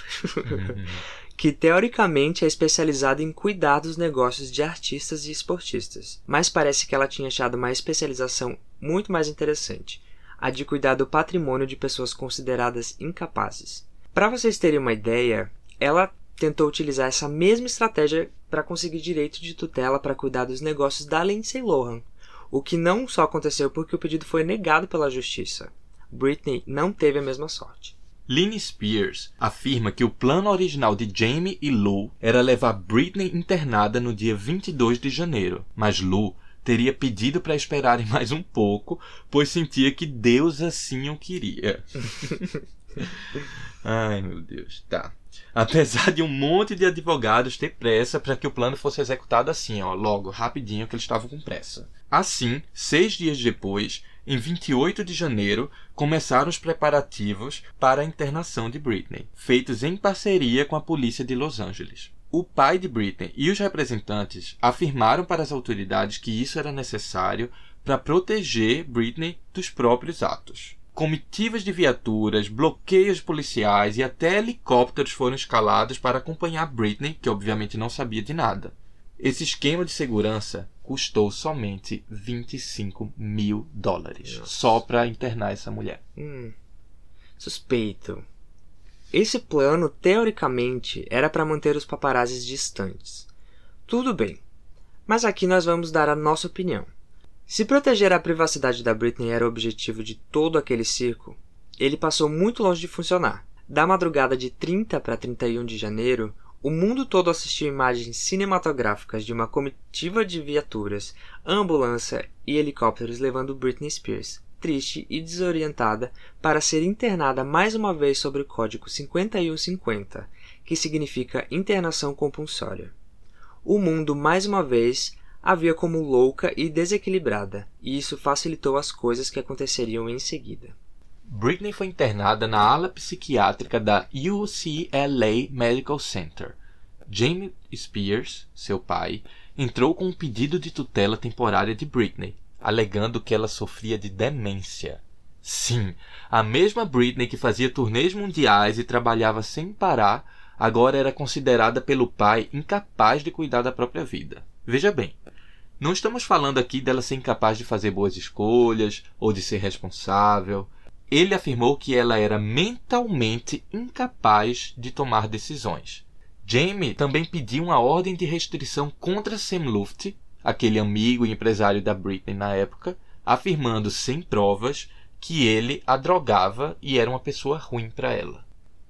que teoricamente é especializada em cuidar dos negócios de artistas e esportistas, mas parece que ela tinha achado uma especialização muito mais interessante, a de cuidar do patrimônio de pessoas consideradas incapazes. Para vocês terem uma ideia, ela tentou utilizar essa mesma estratégia para conseguir direito de tutela para cuidar dos negócios da Lindsay Lohan, o que não só aconteceu porque o pedido foi negado pela justiça. Britney não teve a mesma sorte. Lynn Spears afirma que o plano original de Jamie e Lou era levar Britney internada no dia 22 de janeiro, mas Lou teria pedido para esperarem mais um pouco, pois sentia que Deus assim o queria. Ai, meu Deus. Tá. Apesar de um monte de advogados ter pressa para que o plano fosse executado assim, ó, logo, rapidinho, que eles estavam com pressa. Assim, seis dias depois, em 28 de janeiro, começaram os preparativos para a internação de Britney, feitos em parceria com a polícia de Los Angeles. O pai de Britney e os representantes afirmaram para as autoridades que isso era necessário para proteger Britney dos próprios atos. Comitivas de viaturas, bloqueios policiais e até helicópteros foram escalados para acompanhar Britney, que obviamente não sabia de nada. Esse esquema de segurança custou somente 25 mil dólares só para internar essa mulher. Hum, suspeito. Esse plano, teoricamente, era para manter os paparazzis distantes. Tudo bem, mas aqui nós vamos dar a nossa opinião. Se proteger a privacidade da Britney era o objetivo de todo aquele circo, ele passou muito longe de funcionar. Da madrugada de 30 para 31 de janeiro, o mundo todo assistiu imagens cinematográficas de uma comitiva de viaturas, ambulância e helicópteros levando Britney Spears, triste e desorientada, para ser internada mais uma vez sobre o código 5150, que significa internação compulsória. O mundo, mais uma vez, a via como louca e desequilibrada, e isso facilitou as coisas que aconteceriam em seguida. Britney foi internada na ala psiquiátrica da UCLA Medical Center. Jamie Spears, seu pai, entrou com um pedido de tutela temporária de Britney, alegando que ela sofria de demência. Sim, a mesma Britney que fazia turnês mundiais e trabalhava sem parar, agora era considerada pelo pai incapaz de cuidar da própria vida. Veja bem, não estamos falando aqui dela ser incapaz de fazer boas escolhas ou de ser responsável. Ele afirmou que ela era mentalmente incapaz de tomar decisões. Jamie também pediu uma ordem de restrição contra Sam Luft, aquele amigo e empresário da Britney na época, afirmando sem provas que ele a drogava e era uma pessoa ruim para ela.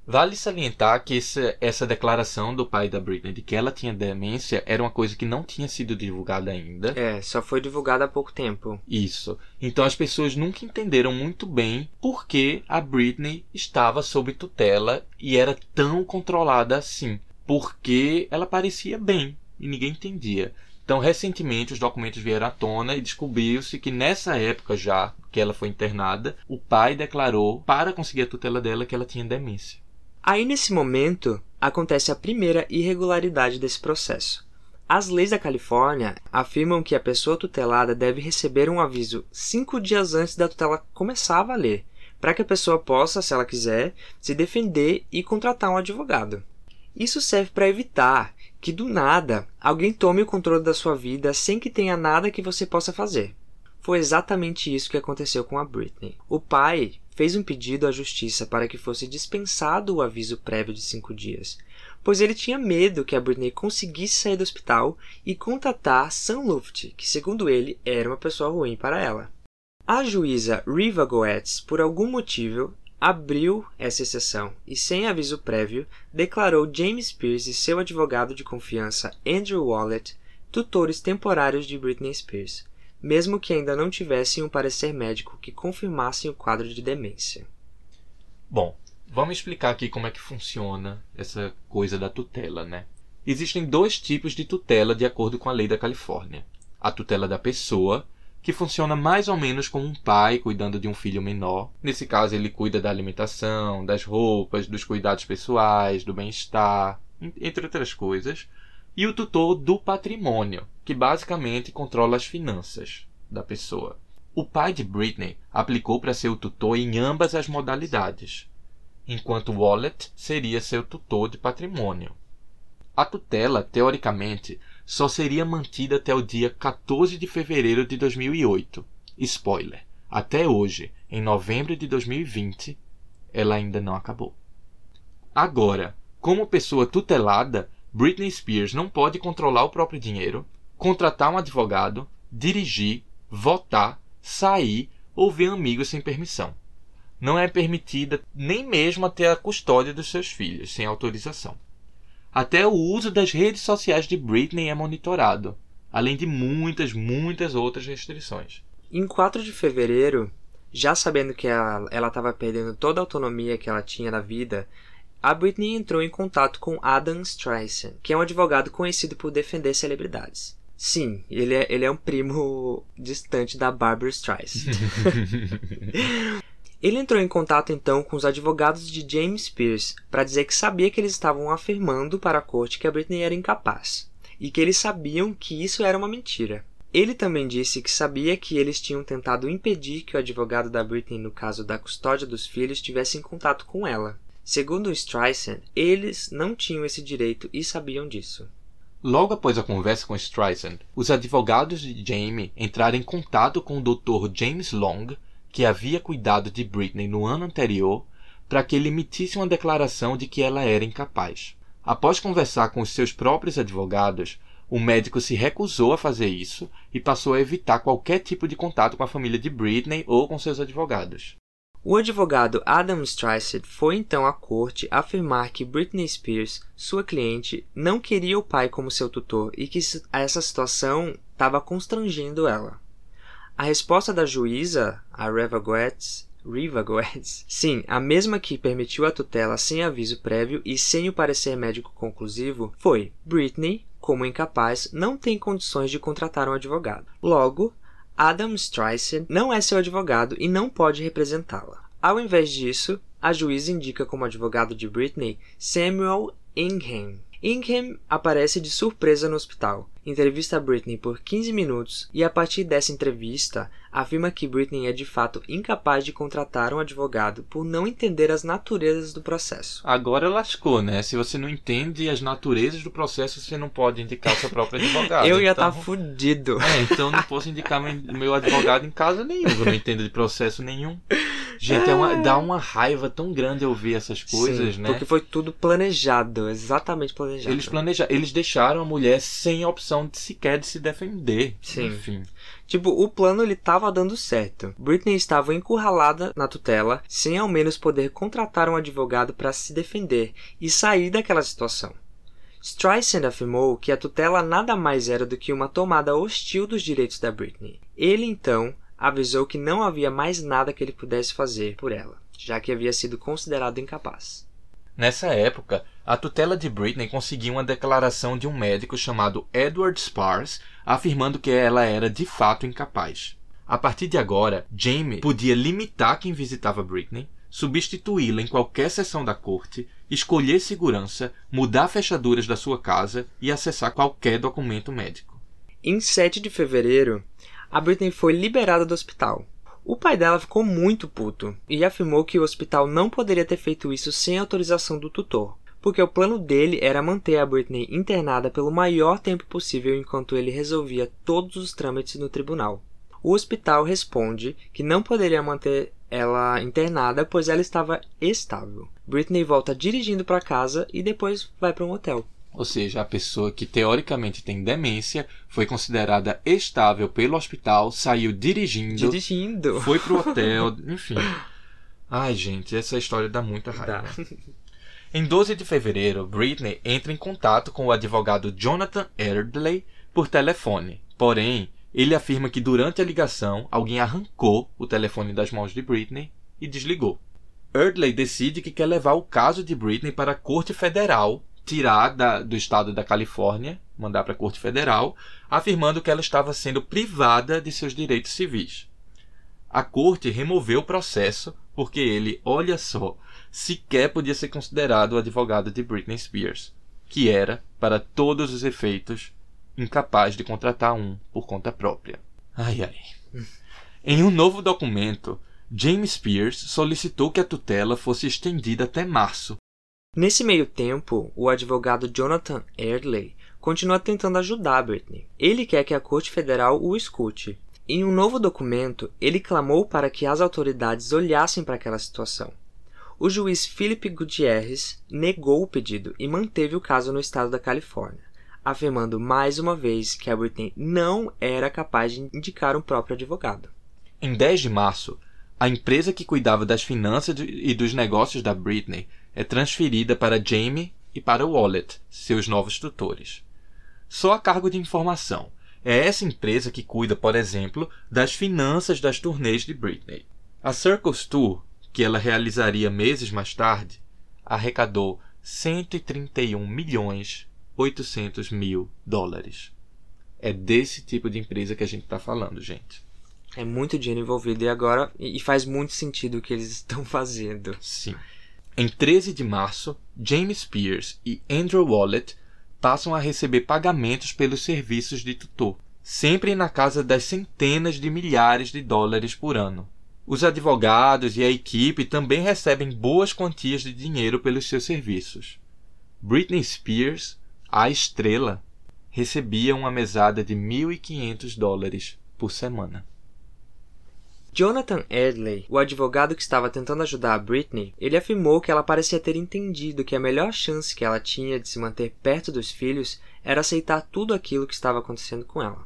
Vale salientar que essa, essa declaração do pai da Britney de que ela tinha demência era uma coisa que não tinha sido divulgada ainda. É, só foi divulgada há pouco tempo. Isso. Então as pessoas nunca entenderam muito bem por que a Britney estava sob tutela e era tão controlada assim. Porque ela parecia bem e ninguém entendia. Então, recentemente, os documentos vieram à tona e descobriu-se que nessa época já que ela foi internada, o pai declarou para conseguir a tutela dela que ela tinha demência. Aí, nesse momento, acontece a primeira irregularidade desse processo. As leis da Califórnia afirmam que a pessoa tutelada deve receber um aviso cinco dias antes da tutela começar a valer, para que a pessoa possa, se ela quiser, se defender e contratar um advogado. Isso serve para evitar que do nada alguém tome o controle da sua vida sem que tenha nada que você possa fazer. Foi exatamente isso que aconteceu com a Britney. O pai fez um pedido à justiça para que fosse dispensado o aviso prévio de cinco dias, pois ele tinha medo que a Britney conseguisse sair do hospital e contatar Sam Luft, que segundo ele era uma pessoa ruim para ela. A juíza Riva Goetz, por algum motivo, abriu essa exceção e, sem aviso prévio, declarou James Spears e seu advogado de confiança Andrew Wallet tutores temporários de Britney Spears, mesmo que ainda não tivessem um parecer médico que confirmassem o quadro de demência. Bom, vamos explicar aqui como é que funciona essa coisa da tutela, né? Existem dois tipos de tutela de acordo com a lei da Califórnia: a tutela da pessoa, que funciona mais ou menos como um pai cuidando de um filho menor. Nesse caso, ele cuida da alimentação, das roupas, dos cuidados pessoais, do bem-estar, entre outras coisas. E o tutor do patrimônio, que basicamente controla as finanças da pessoa. O pai de Britney aplicou para ser o tutor em ambas as modalidades, enquanto Wallet seria seu tutor de patrimônio. A tutela, teoricamente, só seria mantida até o dia 14 de fevereiro de 2008. Spoiler: até hoje, em novembro de 2020, ela ainda não acabou. Agora, como pessoa tutelada, Britney Spears não pode controlar o próprio dinheiro, contratar um advogado, dirigir, votar, sair ou ver amigos sem permissão. Não é permitida nem mesmo ter a custódia dos seus filhos sem autorização. Até o uso das redes sociais de Britney é monitorado, além de muitas, muitas outras restrições. Em 4 de fevereiro, já sabendo que ela estava perdendo toda a autonomia que ela tinha na vida, a Britney entrou em contato com Adam Streisand, que é um advogado conhecido por defender celebridades. Sim, ele é, ele é um primo distante da Barbara Streisand. Ele entrou em contato então com os advogados de James Spears para dizer que sabia que eles estavam afirmando para a corte que a Britney era incapaz e que eles sabiam que isso era uma mentira. Ele também disse que sabia que eles tinham tentado impedir que o advogado da Britney no caso da custódia dos filhos tivesse em contato com ela. Segundo Streisand, eles não tinham esse direito e sabiam disso. Logo após a conversa com Streisand, os advogados de Jamie entraram em contato com o Dr. James Long, que havia cuidado de Britney no ano anterior para que ele emitisse uma declaração de que ela era incapaz. Após conversar com os seus próprios advogados, o médico se recusou a fazer isso e passou a evitar qualquer tipo de contato com a família de Britney ou com seus advogados. O advogado Adam Streisand foi então à corte afirmar que Britney Spears, sua cliente, não queria o pai como seu tutor e que essa situação estava constrangendo ela. A resposta da juíza, a Reva Goetz, Riva Goetz, sim, a mesma que permitiu a tutela sem aviso prévio e sem o parecer médico conclusivo, foi: Britney, como incapaz, não tem condições de contratar um advogado. Logo, Adam Streisand não é seu advogado e não pode representá-la. Ao invés disso, a juíza indica como advogado de Britney Samuel Ingham, Ingham aparece de surpresa no hospital, entrevista a Britney por 15 minutos e, a partir dessa entrevista, afirma que Britney é de fato incapaz de contratar um advogado por não entender as naturezas do processo. Agora lascou, né? Se você não entende as naturezas do processo, você não pode indicar seu próprio advogado. eu ia estar então... tá fudido. É, então não posso indicar meu advogado em casa nenhum, eu não entendo de processo nenhum. Gente, é uma- dá uma raiva tão grande ouvir essas coisas, Sim, né? Porque foi tudo planejado, exatamente planejado. Eles planejaram, eles deixaram a mulher sem a opção de sequer de se defender. Sim. Enfim. Tipo, o plano ele tava dando certo. Britney estava encurralada na tutela, sem ao menos poder contratar um advogado para se defender e sair daquela situação. Streisand afirmou que a tutela nada mais era do que uma tomada hostil dos direitos da Britney. Ele então avisou que não havia mais nada que ele pudesse fazer por ela, já que havia sido considerado incapaz. Nessa época, a tutela de Britney conseguiu uma declaração de um médico chamado Edward Spars, afirmando que ela era de fato incapaz. A partir de agora, Jamie podia limitar quem visitava Britney, substituí-la em qualquer sessão da corte, escolher segurança, mudar fechaduras da sua casa e acessar qualquer documento médico. Em 7 de fevereiro, a Britney foi liberada do hospital. O pai dela ficou muito puto e afirmou que o hospital não poderia ter feito isso sem autorização do tutor, porque o plano dele era manter a Britney internada pelo maior tempo possível enquanto ele resolvia todos os trâmites no tribunal. O hospital responde que não poderia manter ela internada pois ela estava estável. Britney volta dirigindo para casa e depois vai para um hotel. Ou seja, a pessoa que teoricamente tem demência foi considerada estável pelo hospital, saiu dirigindo, Dirigindo. foi pro hotel, enfim. Ai, gente, essa história dá muita raiva. Em 12 de fevereiro, Britney entra em contato com o advogado Jonathan Erdley por telefone. Porém, ele afirma que durante a ligação, alguém arrancou o telefone das mãos de Britney e desligou. Erdley decide que quer levar o caso de Britney para a Corte Federal, tirar da- do estado da Califórnia, mandar para a Corte Federal, afirmando que ela estava sendo privada de seus direitos civis. A corte removeu o processo porque ele, olha só, sequer podia ser considerado o advogado de Britney Spears, que era, para todos os efeitos, incapaz de contratar um por conta própria. Ai ai. Em um novo documento, James Spears solicitou que a tutela fosse estendida até março. Nesse meio tempo, o advogado Jonathan Erdley continua tentando ajudar Britney. Ele quer que a Corte Federal o escute. Em um novo documento, ele clamou para que as autoridades olhassem para aquela situação. O juiz Philip Gutierrez negou o pedido e manteve o caso no estado da Califórnia, afirmando mais uma vez que a Britney não era capaz de indicar um próprio advogado. Em 10 de março, a empresa que cuidava das finanças e dos negócios da Britney é transferida para Jamie e para Wallet, seus novos tutores. Só a cargo de informação. É essa empresa que cuida, por exemplo, das finanças das turnês de Britney. A Circus Tour, que ela realizaria meses mais tarde, arrecadou 131 milhões 800 mil dólares. É desse tipo de empresa que a gente está falando, gente. É muito dinheiro envolvido e agora e faz muito sentido o que eles estão fazendo. Sim. Em 13 de março, James Pierce e Andrew Wallet passam a receber pagamentos pelos serviços de tutor, sempre na casa das centenas de milhares de dólares por ano. Os advogados e a equipe também recebem boas quantias de dinheiro pelos seus serviços. Britney Spears, a estrela, recebia uma mesada de 1.500 dólares por semana. Jonathan Erdley, o advogado que estava tentando ajudar a Britney, ele afirmou que ela parecia ter entendido que a melhor chance que ela tinha de se manter perto dos filhos era aceitar tudo aquilo que estava acontecendo com ela.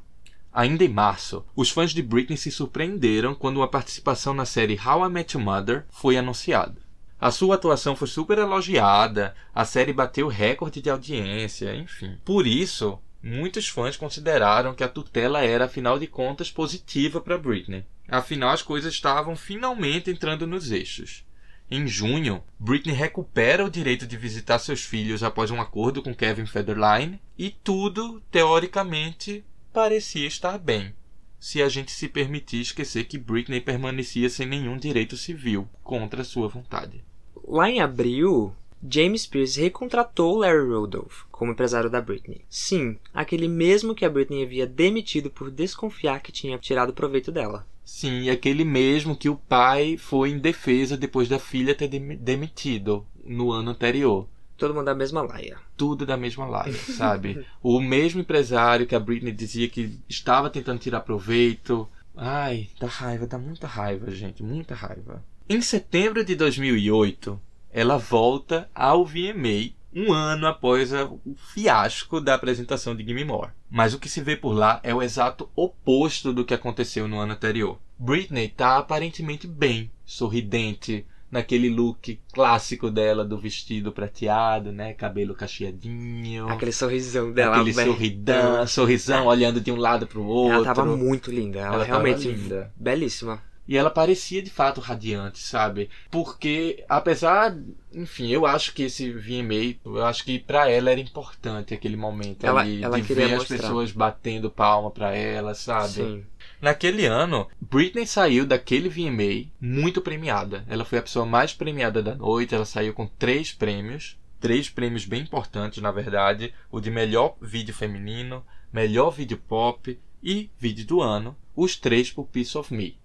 Ainda em março, os fãs de Britney se surpreenderam quando uma participação na série How I Met Your Mother foi anunciada. A sua atuação foi super elogiada, a série bateu recorde de audiência, enfim. Por isso, muitos fãs consideraram que a tutela era, afinal de contas, positiva para Britney. Afinal, as coisas estavam finalmente entrando nos eixos. Em junho, Britney recupera o direito de visitar seus filhos após um acordo com Kevin Federline e tudo, teoricamente, parecia estar bem, se a gente se permitir esquecer que Britney permanecia sem nenhum direito civil contra sua vontade. Lá em abril, James Pierce recontratou Larry Rudolph como empresário da Britney. Sim, aquele mesmo que a Britney havia demitido por desconfiar que tinha tirado proveito dela. Sim, aquele mesmo que o pai foi em defesa depois da filha ter dem- demitido no ano anterior. Todo mundo da mesma laia. Tudo da mesma laia, sabe? o mesmo empresário que a Britney dizia que estava tentando tirar proveito. Ai, dá raiva, dá muita raiva, gente, muita raiva. Em setembro de 2008, ela volta ao VMA um ano após o fiasco da apresentação de Gimme More. Mas o que se vê por lá é o exato oposto do que aconteceu no ano anterior. Britney está aparentemente bem, sorridente, naquele look clássico dela do vestido prateado, né, cabelo cacheadinho, Aquele sorrisão dela. aquele bem- sorridão, sorrisão olhando de um lado para o outro. Ela tava muito linda. Ela, Ela realmente linda. belíssima. E ela parecia de fato radiante, sabe? Porque, apesar. Enfim, eu acho que esse VMA, eu acho que pra ela era importante aquele momento Ela- ali, ela de ver mostrar. as pessoas batendo palma pra ela, sabe? Sim. Naquele ano, Britney saiu daquele VMA muito premiada. Ela foi a pessoa mais premiada da noite, ela saiu com três prêmios. Três prêmios bem importantes, na verdade. O de melhor vídeo feminino, melhor vídeo pop e vídeo do ano. Os três por Piece of Me.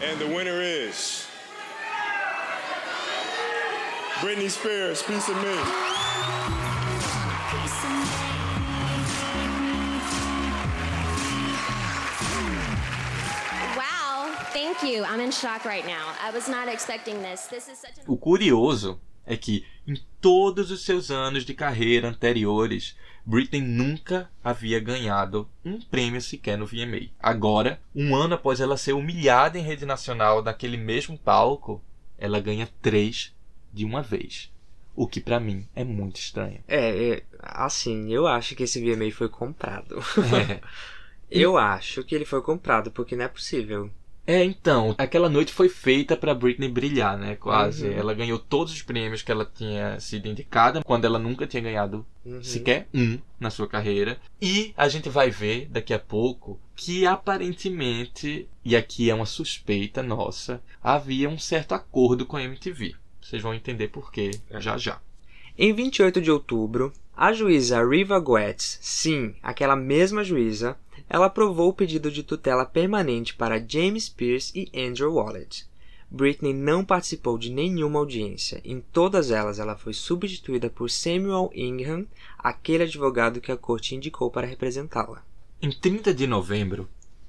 And the winner is Britney Spears, Piece of Me. O curioso é que em todos os seus anos de carreira anteriores, Britney nunca havia ganhado um prêmio sequer no VMA. Agora, um ano após ela ser humilhada em rede nacional naquele mesmo palco, ela ganha três de uma vez. O que pra mim é muito estranho. É, é, assim, eu acho que esse VMA foi comprado. É. eu acho que ele foi comprado, porque não é possível. É, então, aquela noite foi feita pra Britney brilhar, né? Quase. Uhum. Ela ganhou todos os prêmios que ela tinha sido indicada, quando ela nunca tinha ganhado Uhum. sequer um na sua carreira. E a gente vai ver daqui a pouco que aparentemente, e aqui é uma suspeita nossa, havia um certo acordo com a MTV. Vocês vão entender por quê já já. Em 28 de outubro, a juíza Riva Goetz, sim, aquela mesma juíza, ela aprovou o pedido de tutela permanente para James Pierce e Andrew Wallet. Britney não participou de nenhuma audiência. Em todas elas, ela foi substituída por Samuel Ingham, aquele advogado que a corte indicou para representá-la. Em 30 de novembro,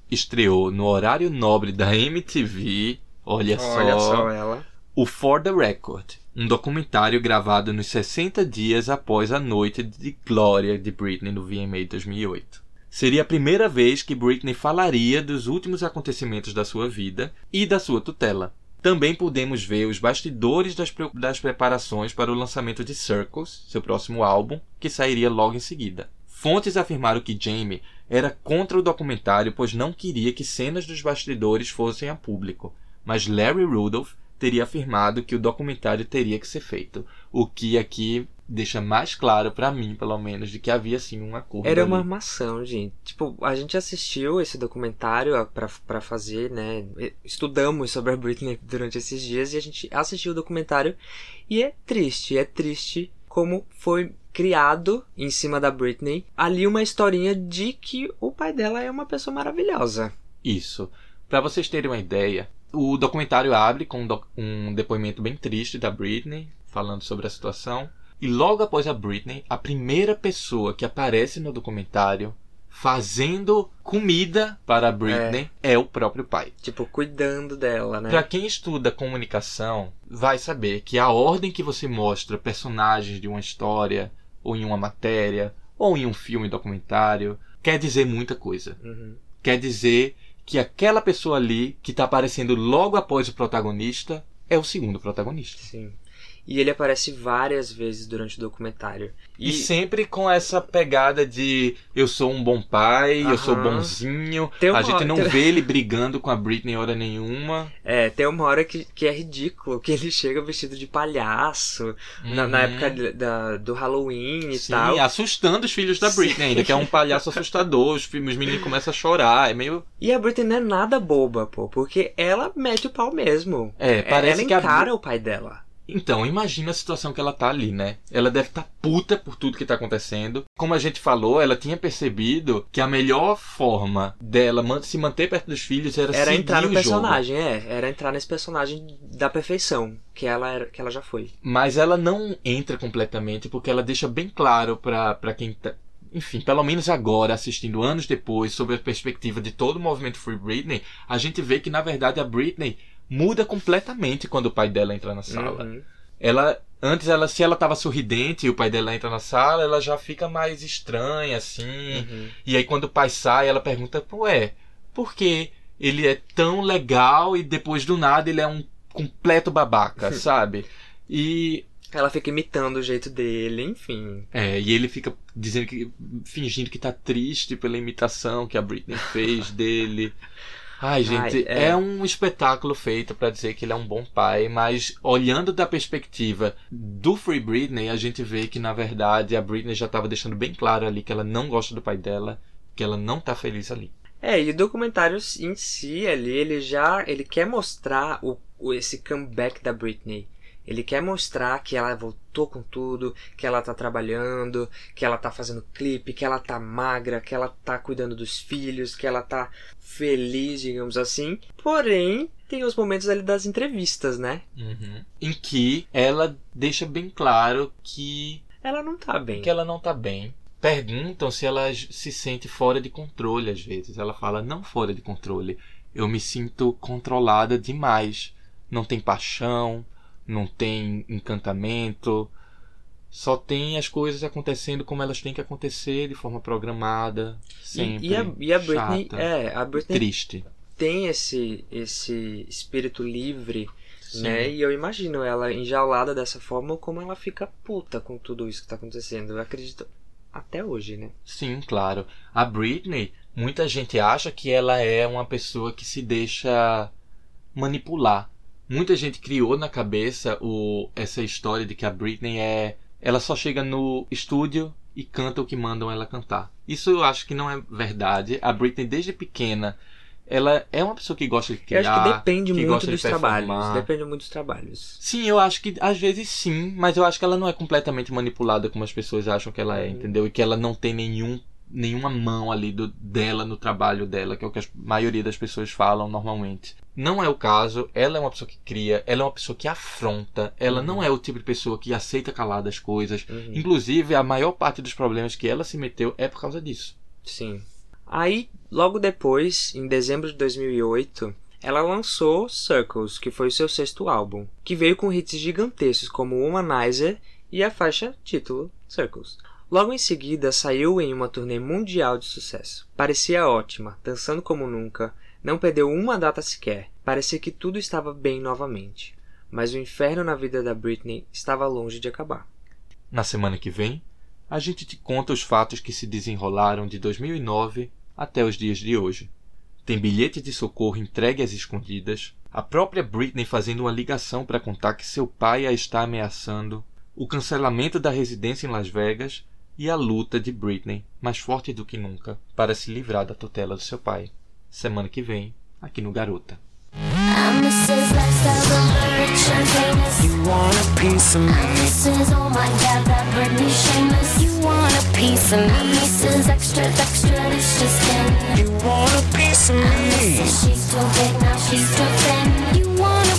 estreou no horário nobre da MTV, olha, Olha só, só o For the Record, um documentário gravado nos 60 dias após a noite de glória de Britney no VMA 2008. Seria a primeira vez que Britney falaria dos últimos acontecimentos da sua vida e da sua tutela. Também podemos ver os bastidores das, pre- das preparações para o lançamento de Circles, seu próximo álbum, que sairia logo em seguida. Fontes afirmaram que Jamie era contra o documentário, pois não queria que cenas dos bastidores fossem a público. Mas Larry Rudolph teria afirmado que o documentário teria que ser feito, o que aqui deixa mais claro pra mim, pelo menos, de que havia sim um acordo. Era uma ali. armação, gente. Tipo, a gente assistiu esse documentário pra fazer, né? Estudamos sobre a Britney durante esses dias e a gente assistiu o documentário e é triste, é triste como foi criado em cima da Britney ali uma historinha de que o pai dela é uma pessoa maravilhosa. Isso. Pra vocês terem uma ideia, o documentário abre com um, doc- um depoimento bem triste da Britney, falando sobre a situação. E logo após a Britney, a primeira pessoa que aparece no documentário fazendo comida para a Britney é, o próprio pai. Tipo, cuidando dela, né? Pra quem estuda comunicação, vai saber que a ordem que você mostra personagens de uma história, ou em uma matéria, ou em um filme documentário, quer dizer muita coisa. Uhum. Quer dizer que aquela pessoa ali que está aparecendo logo após o protagonista é o segundo protagonista. Sim. E ele aparece várias vezes durante o documentário. E, sempre com essa pegada de eu sou um bom pai, eu sou bonzinho. Tem A gente não hora- vê ele brigando com a Britney hora nenhuma. É, tem uma hora que, que é ridículo, que ele chega vestido de palhaço, na, na Uhum. época da, do Halloween e Sim, tal. assustando os filhos da Britney Sim. ainda, que é um palhaço assustador. Os, os meninos começam a chorar. É meio. E a Britney não é nada boba, pô, porque ela mete o pau mesmo. É, parece ela que a encara Bri- o pai dela. Então, imagina a situação que ela tá ali, né? Ela deve estar puta por tudo que tá acontecendo. Como a gente falou, ela tinha percebido que a melhor forma dela se manter perto dos filhos era, Era entrar no personagem, é. Era entrar nesse personagem da perfeição, que ela, era, que ela já foi. Mas ela não entra completamente porque ela deixa bem claro pra quem tá. Enfim, pelo menos agora, assistindo anos depois, sobre a perspectiva de todo o movimento Free Britney, a gente vê que na verdade a Britney muda completamente quando o pai dela entra na sala. Uhum. Ela antes ela se ela tava sorridente e o pai dela entra na sala, ela já fica mais estranha assim. Uhum. E aí quando o pai sai, ela pergunta: "Ué, por que ele é tão legal e depois do nada ele é um completo babaca, sabe?" E Ela fica imitando o jeito dele, enfim. é, e ele fica dizendo que fingindo que tá triste pela imitação que a Britney fez dele. Ai, gente, Ai, é. é. um espetáculo feito pra dizer que ele é um bom pai, mas olhando da perspectiva do Free Britney, a gente vê que na verdade a Britney já tava deixando bem claro ali que ela não gosta do pai dela, que ela não tá feliz ali. É, e o documentário em si ali, ele já ele quer mostrar o- esse comeback da Britney. Ele quer mostrar que ela voltou com tudo, que ela tá trabalhando, que ela tá fazendo clipe, que ela tá magra, que ela tá cuidando dos filhos, que ela tá feliz, digamos assim. Porém, tem os momentos ali das entrevistas, né? Em que ela deixa bem claro que Ela não tá bem. que ela não tá bem. Perguntam se ela se sente fora de controle às vezes. Ela fala: "Não fora de controle. Eu me sinto controlada demais. Não tem paixão, não tem encantamento. Só tem as coisas acontecendo como elas têm que acontecer, de forma programada, sempre. E, e a, e a Britney, chata, é, a Britney triste. tem esse esse espírito livre, Sim. né? E eu imagino ela enjaulada dessa forma como ela fica puta com tudo isso que tá acontecendo. Eu acredito até hoje, né? Sim, claro. A Britney, muita gente acha que ela é uma pessoa que se deixa manipular. Muita gente criou na cabeça o, essa história de que a Britney é. Ela só chega no estúdio e canta o que mandam ela cantar. Isso eu acho que não é verdade. A Britney, desde pequena, ela é uma pessoa que gosta de Eu criar. acho que depende que muito gosta de dos trabalhos. Depende muito dos trabalhos. Sim, eu acho que às vezes sim, mas eu acho que ela não é completamente manipulada como as pessoas acham que ela é, entendeu? E que ela não tem nenhum, nenhuma mão ali do, dela no trabalho dela, que é o que a maioria das pessoas falam normalmente. Não é o caso, ela é uma pessoa que cria, ela é uma pessoa que afronta, ela Uhum. não é o tipo de pessoa que aceita calada as coisas. Uhum. Inclusive, a maior parte dos problemas que ela se meteu é por causa disso. Sim. Aí, logo depois, em dezembro de 2008, ela lançou Circles, que foi o seu sexto álbum, que veio com hits gigantescos como Womanizer e a faixa título Circles. Logo em seguida, saiu em uma turnê mundial de sucesso. Parecia ótima, dançando como nunca, não perdeu uma data sequer, parecia que tudo estava bem novamente. Mas o inferno na vida da Britney estava longe de acabar. Na semana que vem, a gente te conta os fatos que se desenrolaram de 2009 até os dias de hoje. Tem bilhete de socorro entregue às escondidas, a própria Britney fazendo uma ligação para contar que seu pai a está ameaçando, o cancelamento da residência em Las Vegas e a luta de Britney, mais forte do que nunca, para se livrar da tutela do seu pai. Semana que vem, aqui no Garota.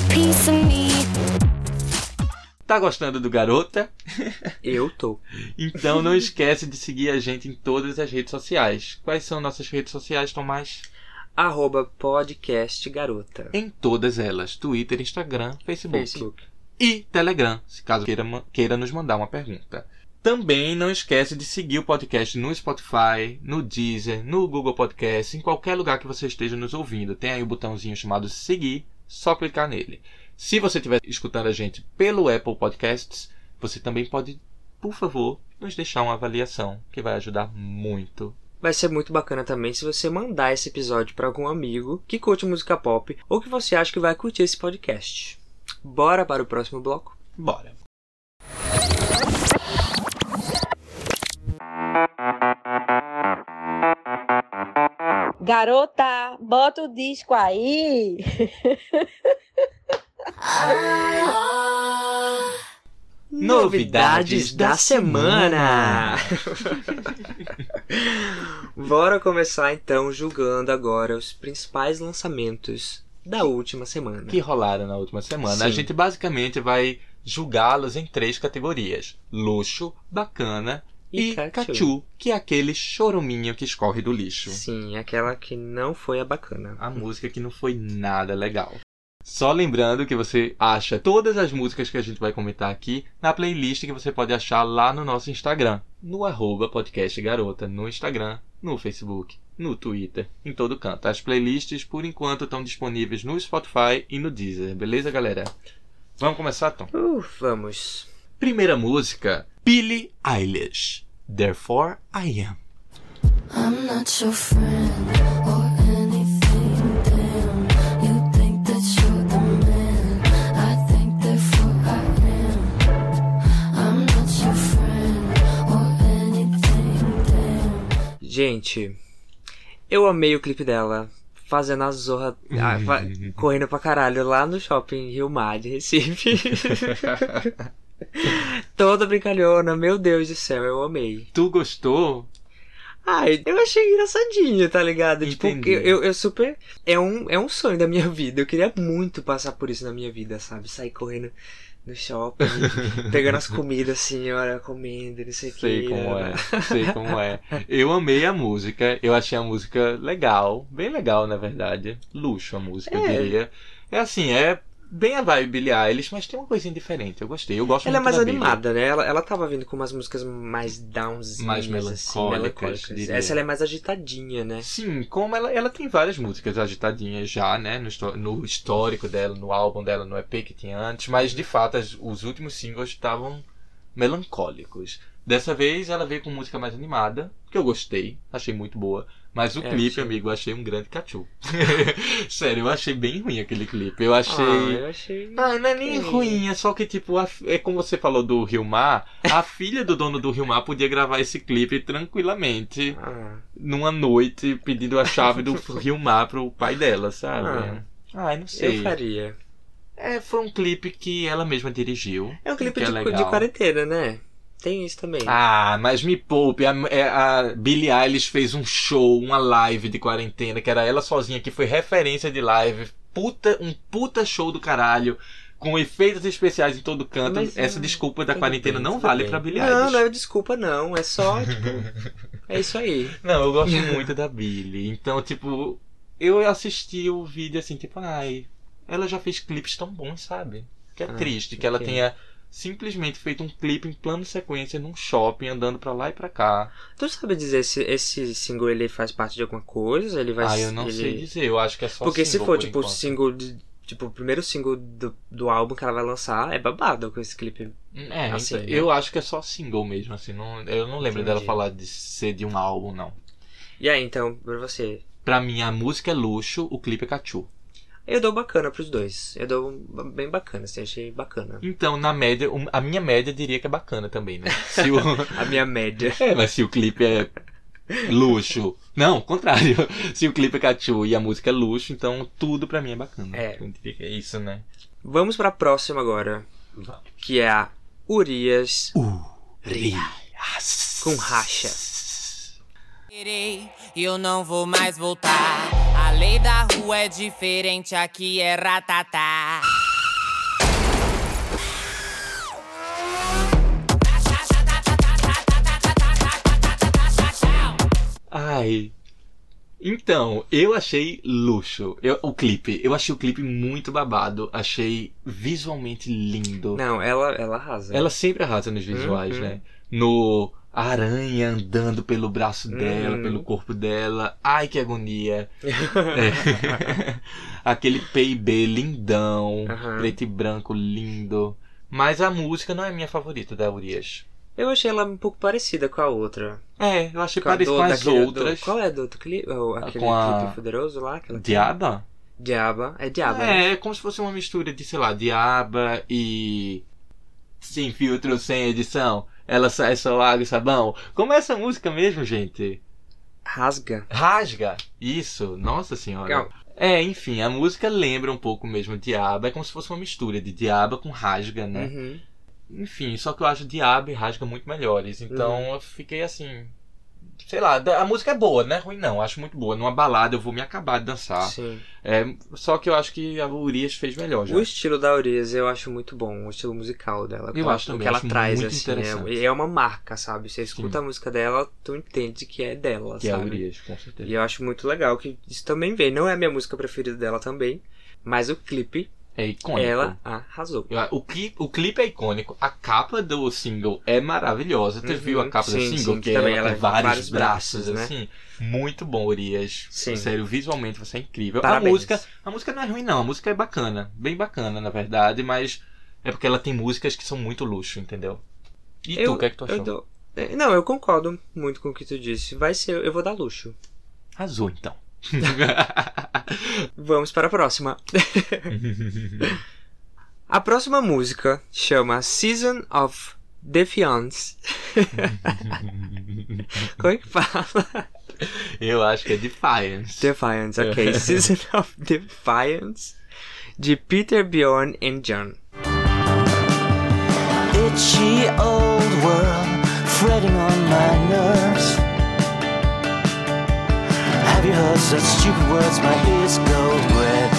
Piece of me Tá gostando do Garota? Eu tô. Então não esquece de seguir a gente em todas as redes sociais. Quais são nossas redes sociais, Tomás? Arroba podcast garota. Em todas elas: Twitter, Instagram, Facebook. Facebook. E Telegram, se caso queira, queira nos mandar uma pergunta. Também não esquece de seguir o podcast no Spotify, no Deezer, no Google Podcast, em qualquer lugar que você esteja nos ouvindo. Tem aí o botãozinho chamado seguir, só clicar nele. Se você estiver escutando a gente pelo Apple Podcasts, você também pode, por favor, nos deixar uma avaliação, que vai ajudar muito. Vai ser muito bacana também se você mandar esse episódio para algum amigo que curte música pop ou que você acha que vai curtir esse podcast. Bora para o próximo bloco? Bora. Garota, bota o disco aí. Novidades da semana! Bora começar então julgando agora os principais lançamentos da última semana. que rolaram na última semana. A Sim. gente basicamente vai julgá-los em três categorias: luxo, bacana E e, cachu, que é aquele choruminho que escorre do lixo. Sim, aquela que não foi a bacana. A música que não foi nada legal. Só lembrando que você acha todas as músicas que a gente vai comentar aqui na playlist que você pode achar lá no nosso Instagram, no arroba podcast garota, no Instagram, no Facebook, no Twitter, em todo canto. As playlists, por enquanto, estão disponíveis no Spotify e no Deezer, beleza, galera? Vamos começar, Tom? Uh, vamos. Primeira música, Billie Eilish, Therefore I Am. I'm not your friend Gente, eu amei o clipe dela. Fazendo a zorra, ah, fa- correndo pra caralho lá no shopping Rio Mar de Recife. Toda brincalhona, meu Deus do céu, eu amei. Tu gostou? Ai, eu achei engraçadinho, tá ligado? Tipo, Entendi. eu, eu, eu super. É um, é um sonho da minha vida. Eu queria muito passar por isso na minha vida, sabe? Sair correndo no shopping, pegando as comidas assim, olha, comendo, não sei o que. Sei como é, sei como é. Eu amei a música, eu achei a música legal, bem legal na verdade. Luxo a música, eu É. diria. É assim, é bem a vibe Billie Eilish, mas tem uma coisinha diferente, eu gostei. Eu gosto Ela é muito mais da Billie. animada, né? Ela, ela tava vindo com umas músicas mais downs, Mais assim, melancólicas, diria. Essa ela é mais agitadinha, né? Sim, como ela, ela tem várias músicas agitadinhas já, né? No, no histórico dela, no álbum dela, no EP que tinha antes, mas de fato as- os últimos singles estavam melancólicos. Dessa vez ela veio com música mais animada, que eu gostei, achei muito boa. Mas o É, clipe, achei. amigo, eu achei um grande cachu. Sério, eu achei bem ruim aquele clipe. Eu achei. Ah, eu achei. Ah, não é nem ok. ruim, é só que, tipo, a- é como você falou do Rio Mar, a filha do dono do Rio Mar podia gravar esse clipe tranquilamente Ah, numa noite pedindo a chave do Rio Mar pro pai dela, sabe? Ah. Ai, não sei. eu faria. É, foi um clipe que ela mesma dirigiu. É um clipe de, legal. de quarentena, né? Tem isso também. Ah, mas me poupe. A, é, a Billie Eilish fez um show, uma live de quarentena, que era ela sozinha, que foi referência de live. Puta, um puta show do caralho. Com efeitos especiais em todo canto. Mas, Essa ah, desculpa da quarentena não vale bem. pra Billie Não, Eilish. não é desculpa, não. É só, tipo. é isso aí. Não, eu gosto muito da Billie. Então, tipo, eu assisti o vídeo assim, tipo, ai, ela já fez clipes tão bons, sabe? Que é Ah, triste que ela tenha simplesmente feito um clipe em plano sequência num shopping, andando pra lá e pra cá. Tu sabe dizer se esse single ele faz parte de alguma coisa? Ele vai ah, eu não ele... sei dizer, eu acho que é só Porque se single for, por tipo, o enquanto. single de. Tipo, o primeiro single do, do álbum que ela vai lançar é babado com esse clipe. É, assim, então, né? eu acho que é só single mesmo, assim, não, eu não lembro dela Entendi. falar de ser de um álbum, não. E aí, então, pra você? Pra mim, a música é luxo, o clipe é cachu. Eu dou bacana pros dois. Eu dou bem bacana, assim, achei bacana. Então, na média, a minha média diria que é bacana também, né? Se o... A minha média. É, mas se o clipe é luxo. Não, contrário. Se o clipe é cachu e a música é luxo, então tudo pra mim é bacana. É. Eu diria que É isso, né? Vamos pra próxima agora. Que é a Urias. Urias. Com racha. Eu não vou mais voltar. A lei da rua é diferente, aqui é ratatá. Ai. Então, eu achei luxo. Eu- o clipe. Eu achei o clipe muito babado. Achei visualmente lindo. Não, ela, ela arrasa. Ela sempre arrasa nos visuais, Uhum. né? No aranha andando pelo braço dela, Uhum. pelo corpo dela. Ai, que agonia. É. Aquele PIB lindão, Aham. preto e branco lindo. Mas a música não é minha favorita da Urias. Eu achei ela um pouco parecida com a outra. É, eu achei Com a parecido do- com as daquele- outras. do- qual é do outro clipe? Oh, aquele Com a- clipe poderoso lá? Diaba? Diaba. É Diaba. né? É, é como se fosse uma mistura de, sei lá, Diaba e. Sem filtro, sem edição. Ela sai só água e sabão. Como é essa música mesmo, gente? Rasga. Rasga! Isso, nossa senhora. Legal. É, enfim, a música lembra um pouco mesmo Diaba. É como se fosse uma mistura de Diaba com Rasga, né? Uhum. Enfim, só que eu acho Diaba e Rasga muito melhores. Então Uhum. eu fiquei assim. Sei lá, a música é boa, não é ruim não, acho muito boa. Numa balada eu vou me acabar de dançar. Sim. É, só que eu acho que a Urias fez melhor já. O estilo da Urias eu acho muito bom, o estilo musical dela. Eu o acho que também, ela acho traz, muito assim. interessante. É, e é uma marca, sabe? Você escuta Sim. a música dela, tu entende que é dela, Que é a sabe? Urias, com certeza. E eu acho muito legal que isso também vem. Não é a minha música preferida dela também, Mas o clipe, É icônico. ela arrasou. O clipe, o clipe é icônico, a capa do single é maravilhosa. Tu Uhum, viu a capa do sim, single? sim, que que também ela ela tem vários, vários braços, braços, né? assim. Muito bom, Urias. Sim. Sério, visualmente você é incrível. Parabéns. A música, a música não é ruim, não. A música é bacana. Bem bacana, na verdade, mas é porque ela tem músicas que são muito luxo, entendeu? E tu, Eu- o que é que tu achou? dou- é, Não, eu concordo muito com o que tu disse. Vai ser, eu vou dar luxo. Azul, então. Vamos para a próxima. a próxima música chama Season of Defiance. Como é que fala? Eu acho que é Defiance. Defiance, ok. Season of Defiance de Peter, Bjorn and John. Itchy old world, fretting on my nerves. Have you heard such stupid words? My ears go red.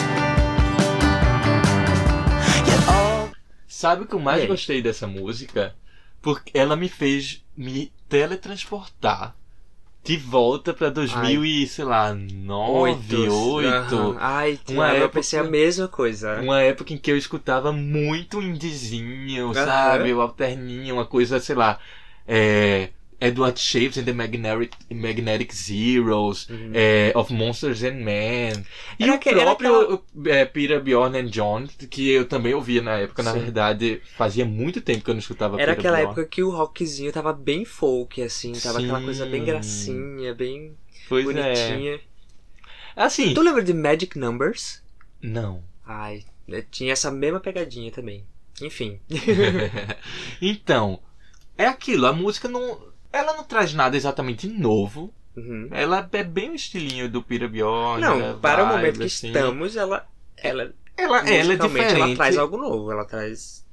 Yet all Sabe o que eu mais aí? gostei dessa música? Porque ela me fez me teletransportar de volta pra 2000 e, sei lá, 9, 8. Aham. Ai, Uma eu época- pensei a mesma coisa. Uma época em que eu escutava muito indizinho, Aham. sabe? O alterninho, uma coisa, sei lá. É, Edward Shapes and the Magnetic, Magnetic Zeros, é, Of Monsters and Men. E Uhum. Era o era próprio é, Peter, Bjorn and John, que eu também ouvia na época. Na Sim. verdade, fazia muito tempo que eu não escutava Era Peter aquela Bjorn. época que o rockzinho tava bem folk, assim, tava aquela coisa bem Sim. gracinha, bem Pois bonitinha. é. Assim. Tu lembra de Magic Numbers? Não. Ai, eh, tinha essa mesma pegadinha também. Enfim. então, é aquilo, a música não. Ela não traz nada exatamente novo. Uhum. Ela é bem o estilinho do Pira Bjorn. Não, ela para o vibe, momento que assim. estamos, ela. Ela, Ela- ela é diferente. Ela traz algo novo, ela traz.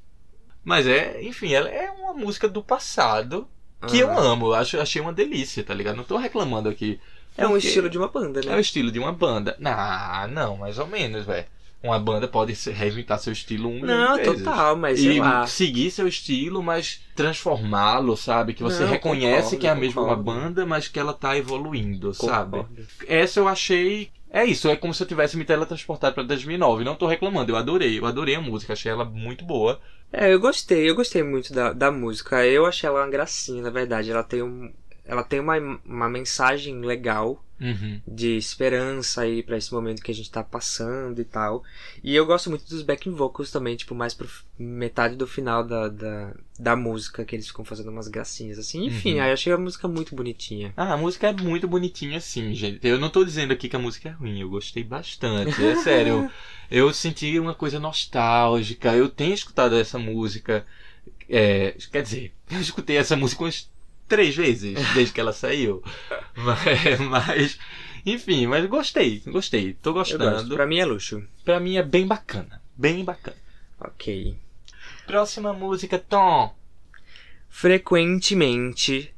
Mas é, enfim, ela é uma música do passado que eu Aham. amo. Acho, achei uma delícia, tá ligado? Não tô reclamando aqui. É um estilo de uma banda, né? É o estilo de uma banda. Ah, não, mais ou menos, velho. Uma banda pode reinventar seu estilo um Não, vezes. total, mas e lá. seguir seu estilo, mas transformá-lo, sabe? Que você Não, reconhece concordo, que é a mesma concordo. banda, mas que ela tá evoluindo, sabe? Concordo. Essa eu achei. É isso, é como se eu tivesse me teletransportado pra 2009. Não tô reclamando, eu adorei, eu adorei a música, achei ela muito boa. É, eu gostei, eu gostei muito da, da música. Eu achei ela uma gracinha, na verdade. Ela tem um. Ela tem uma, uma mensagem legal Uhum. de esperança aí pra esse momento que a gente tá passando e tal. E eu gosto muito dos backing vocals também, tipo, mais pro metade do final da, da, da música, que eles ficam fazendo umas gracinhas assim. Enfim, Uhum. aí eu achei a música muito bonitinha. Ah, a música é muito bonitinha, sim, gente. Eu não tô dizendo aqui que a música é ruim, eu gostei bastante. É sério, eu, eu senti uma coisa nostálgica. Eu tenho escutado essa música. é, quer dizer, eu escutei essa música umas três vezes desde que ela saiu. Mas, mas, enfim, mas gostei, gostei. Tô gostando. Pra mim é luxo. Pra mim é bem bacana. Bem bacana. Ok. Próxima música, Tom. Frequentemente,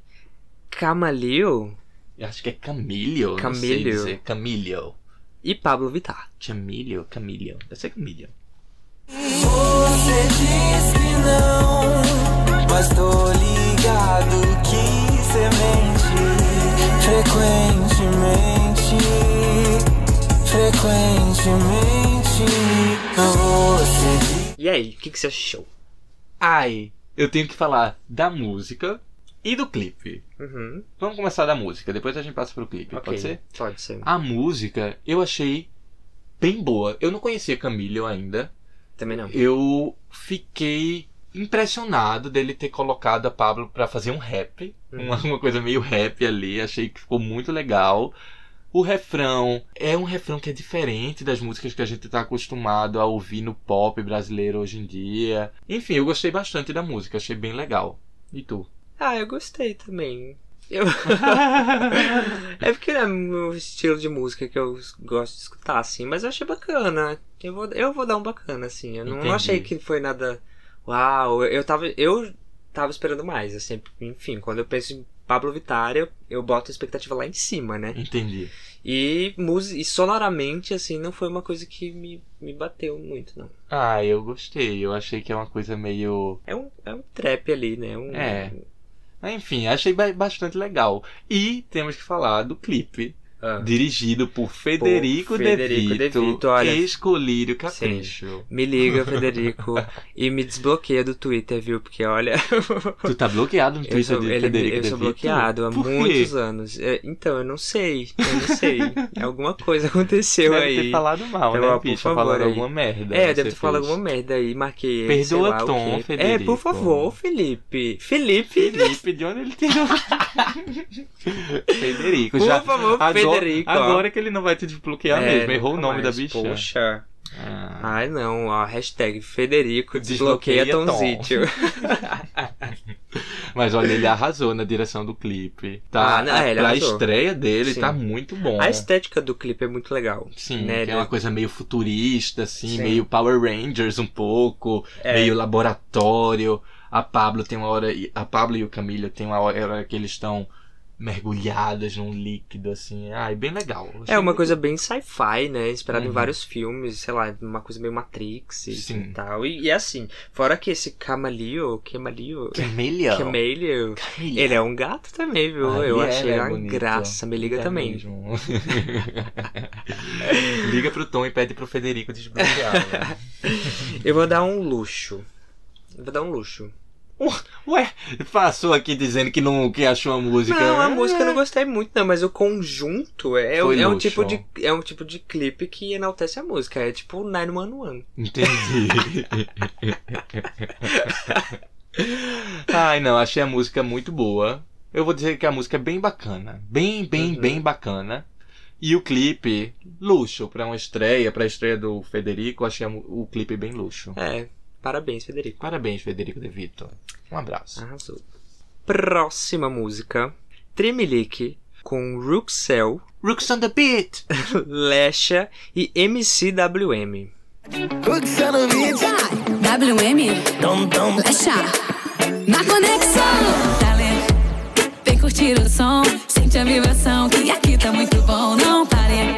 Camaleo Eu acho que é Camilio. Não sei Camilio. dizer. Camilio. e Pablo Vittar. Camilio, Camilio. Deve ser Camilio. Você diz que não, mas tô frequentemente, frequentemente. Você E aí, o que, que você achou? Ai, eu tenho que falar da música e do clipe. Uhum. Vamos começar da música, depois a gente passa pro clipe, Ok, pode ser? Pode ser. A música eu achei bem boa. Eu não conhecia Camilo ainda. Também não. Eu fiquei impressionado dele ter colocado a Pablo pra fazer um rap. uma, uma coisa meio rap ali, achei que ficou muito legal. O refrão é um refrão que é diferente das músicas que a gente tá acostumado a ouvir no pop brasileiro hoje em dia. Enfim, eu gostei bastante da música, achei bem legal. E tu? Ah, eu gostei também. Eu... é porque é o meu estilo de música que eu gosto de escutar, assim, mas eu achei bacana. Eu vou, eu vou dar um bacana, assim. Eu não Entendi. achei que foi nada. Uau, eu tava. Eu tava esperando mais, assim. Enfim, quando eu penso em Pablo Vittar, eu, eu boto a expectativa lá em cima, né? Entendi. E, e sonoramente, assim, não foi uma coisa que me, me bateu muito, não. Ah, eu gostei. Eu achei que é uma coisa meio. É um, é um trap ali, né? Um, É. Enfim, achei ba- bastante legal. E temos que falar do clipe. Dirigido por Federico, Federico De Vito, De Vito, olha. ex-colírio capricho. Me liga, Federico. e me desbloqueia do Twitter, viu? Porque olha. Tu tá bloqueado no Twitter sou, de ele- Federico eu sou bloqueado há Por quê? muitos anos. É, então, eu não sei. Eu não sei. Alguma coisa aconteceu Deve aí. ter falado mal, Então, né, ó, por bicho? favor, alguma merda, É, deve ter falado alguma merda aí. Marquei ele. Perdoa lá, o Tom, quê. Federico. É, por favor, Felipe. Felipe. Felipe, de onde ele tirou? Federico, Por já. favor, agora, Federico, ó. Agora que ele não vai te desbloquear É, mesmo. Errou o nome mais. da bicha. Poxa. Ah. Ai, não. Ó, hashtag Federico desbloqueia, Desbloqueia Tom. Tomzítio. Mas olha, ele arrasou na direção do clipe. Tá, Ah, não, é, ele arrasou. estreia dele Sim. tá muito bom. A estética do clipe é muito legal. Sim, né? é uma coisa meio futurista, assim, Sim. meio Power Rangers um pouco, É. meio laboratório. A Pablo tem uma hora. A Pablo e o Camilo tem uma hora que eles estão mergulhadas num líquido, assim. Ai, bem legal. Achei É uma coisa bem sci-fi, né? Inspirado em Uhum. vários filmes, sei lá, uma coisa meio Matrix e Sim. e tal. E, e é assim, fora que esse Camalio, Camalio, Camelio. Camelio, ele é um gato também, viu? Ah, Eu é, achei né, uma bonito. graça, me liga É também. mesmo. Liga pro Tom e pede pro Federico desbloquear. né? Eu vou dar um luxo. Eu vou dar um luxo. Ué, passou aqui dizendo que não que achou a música. Não, a música eu não gostei muito, não, mas o conjunto é, é um luxo. tipo de é um tipo de clipe que enaltece a música, é tipo 911. Entendi. Ai, não, achei a música muito boa. Eu vou dizer que a música é bem bacana. Bem, bem, Uhum. bem bacana. E o clipe, luxo, pra uma estreia, pra estreia do Federico, achei o clipe bem luxo. É, parabéns, Federico. Parabéns, Federico De Vito. Um abraço. Arrasou. Próxima música. Tremelique com Ruxel, Rooks on the beat. Lesha e MCWM. WM, Lesha, na conexão. Talent, vem curtir o som, sente a vibração que aqui tá muito bom. Não pare,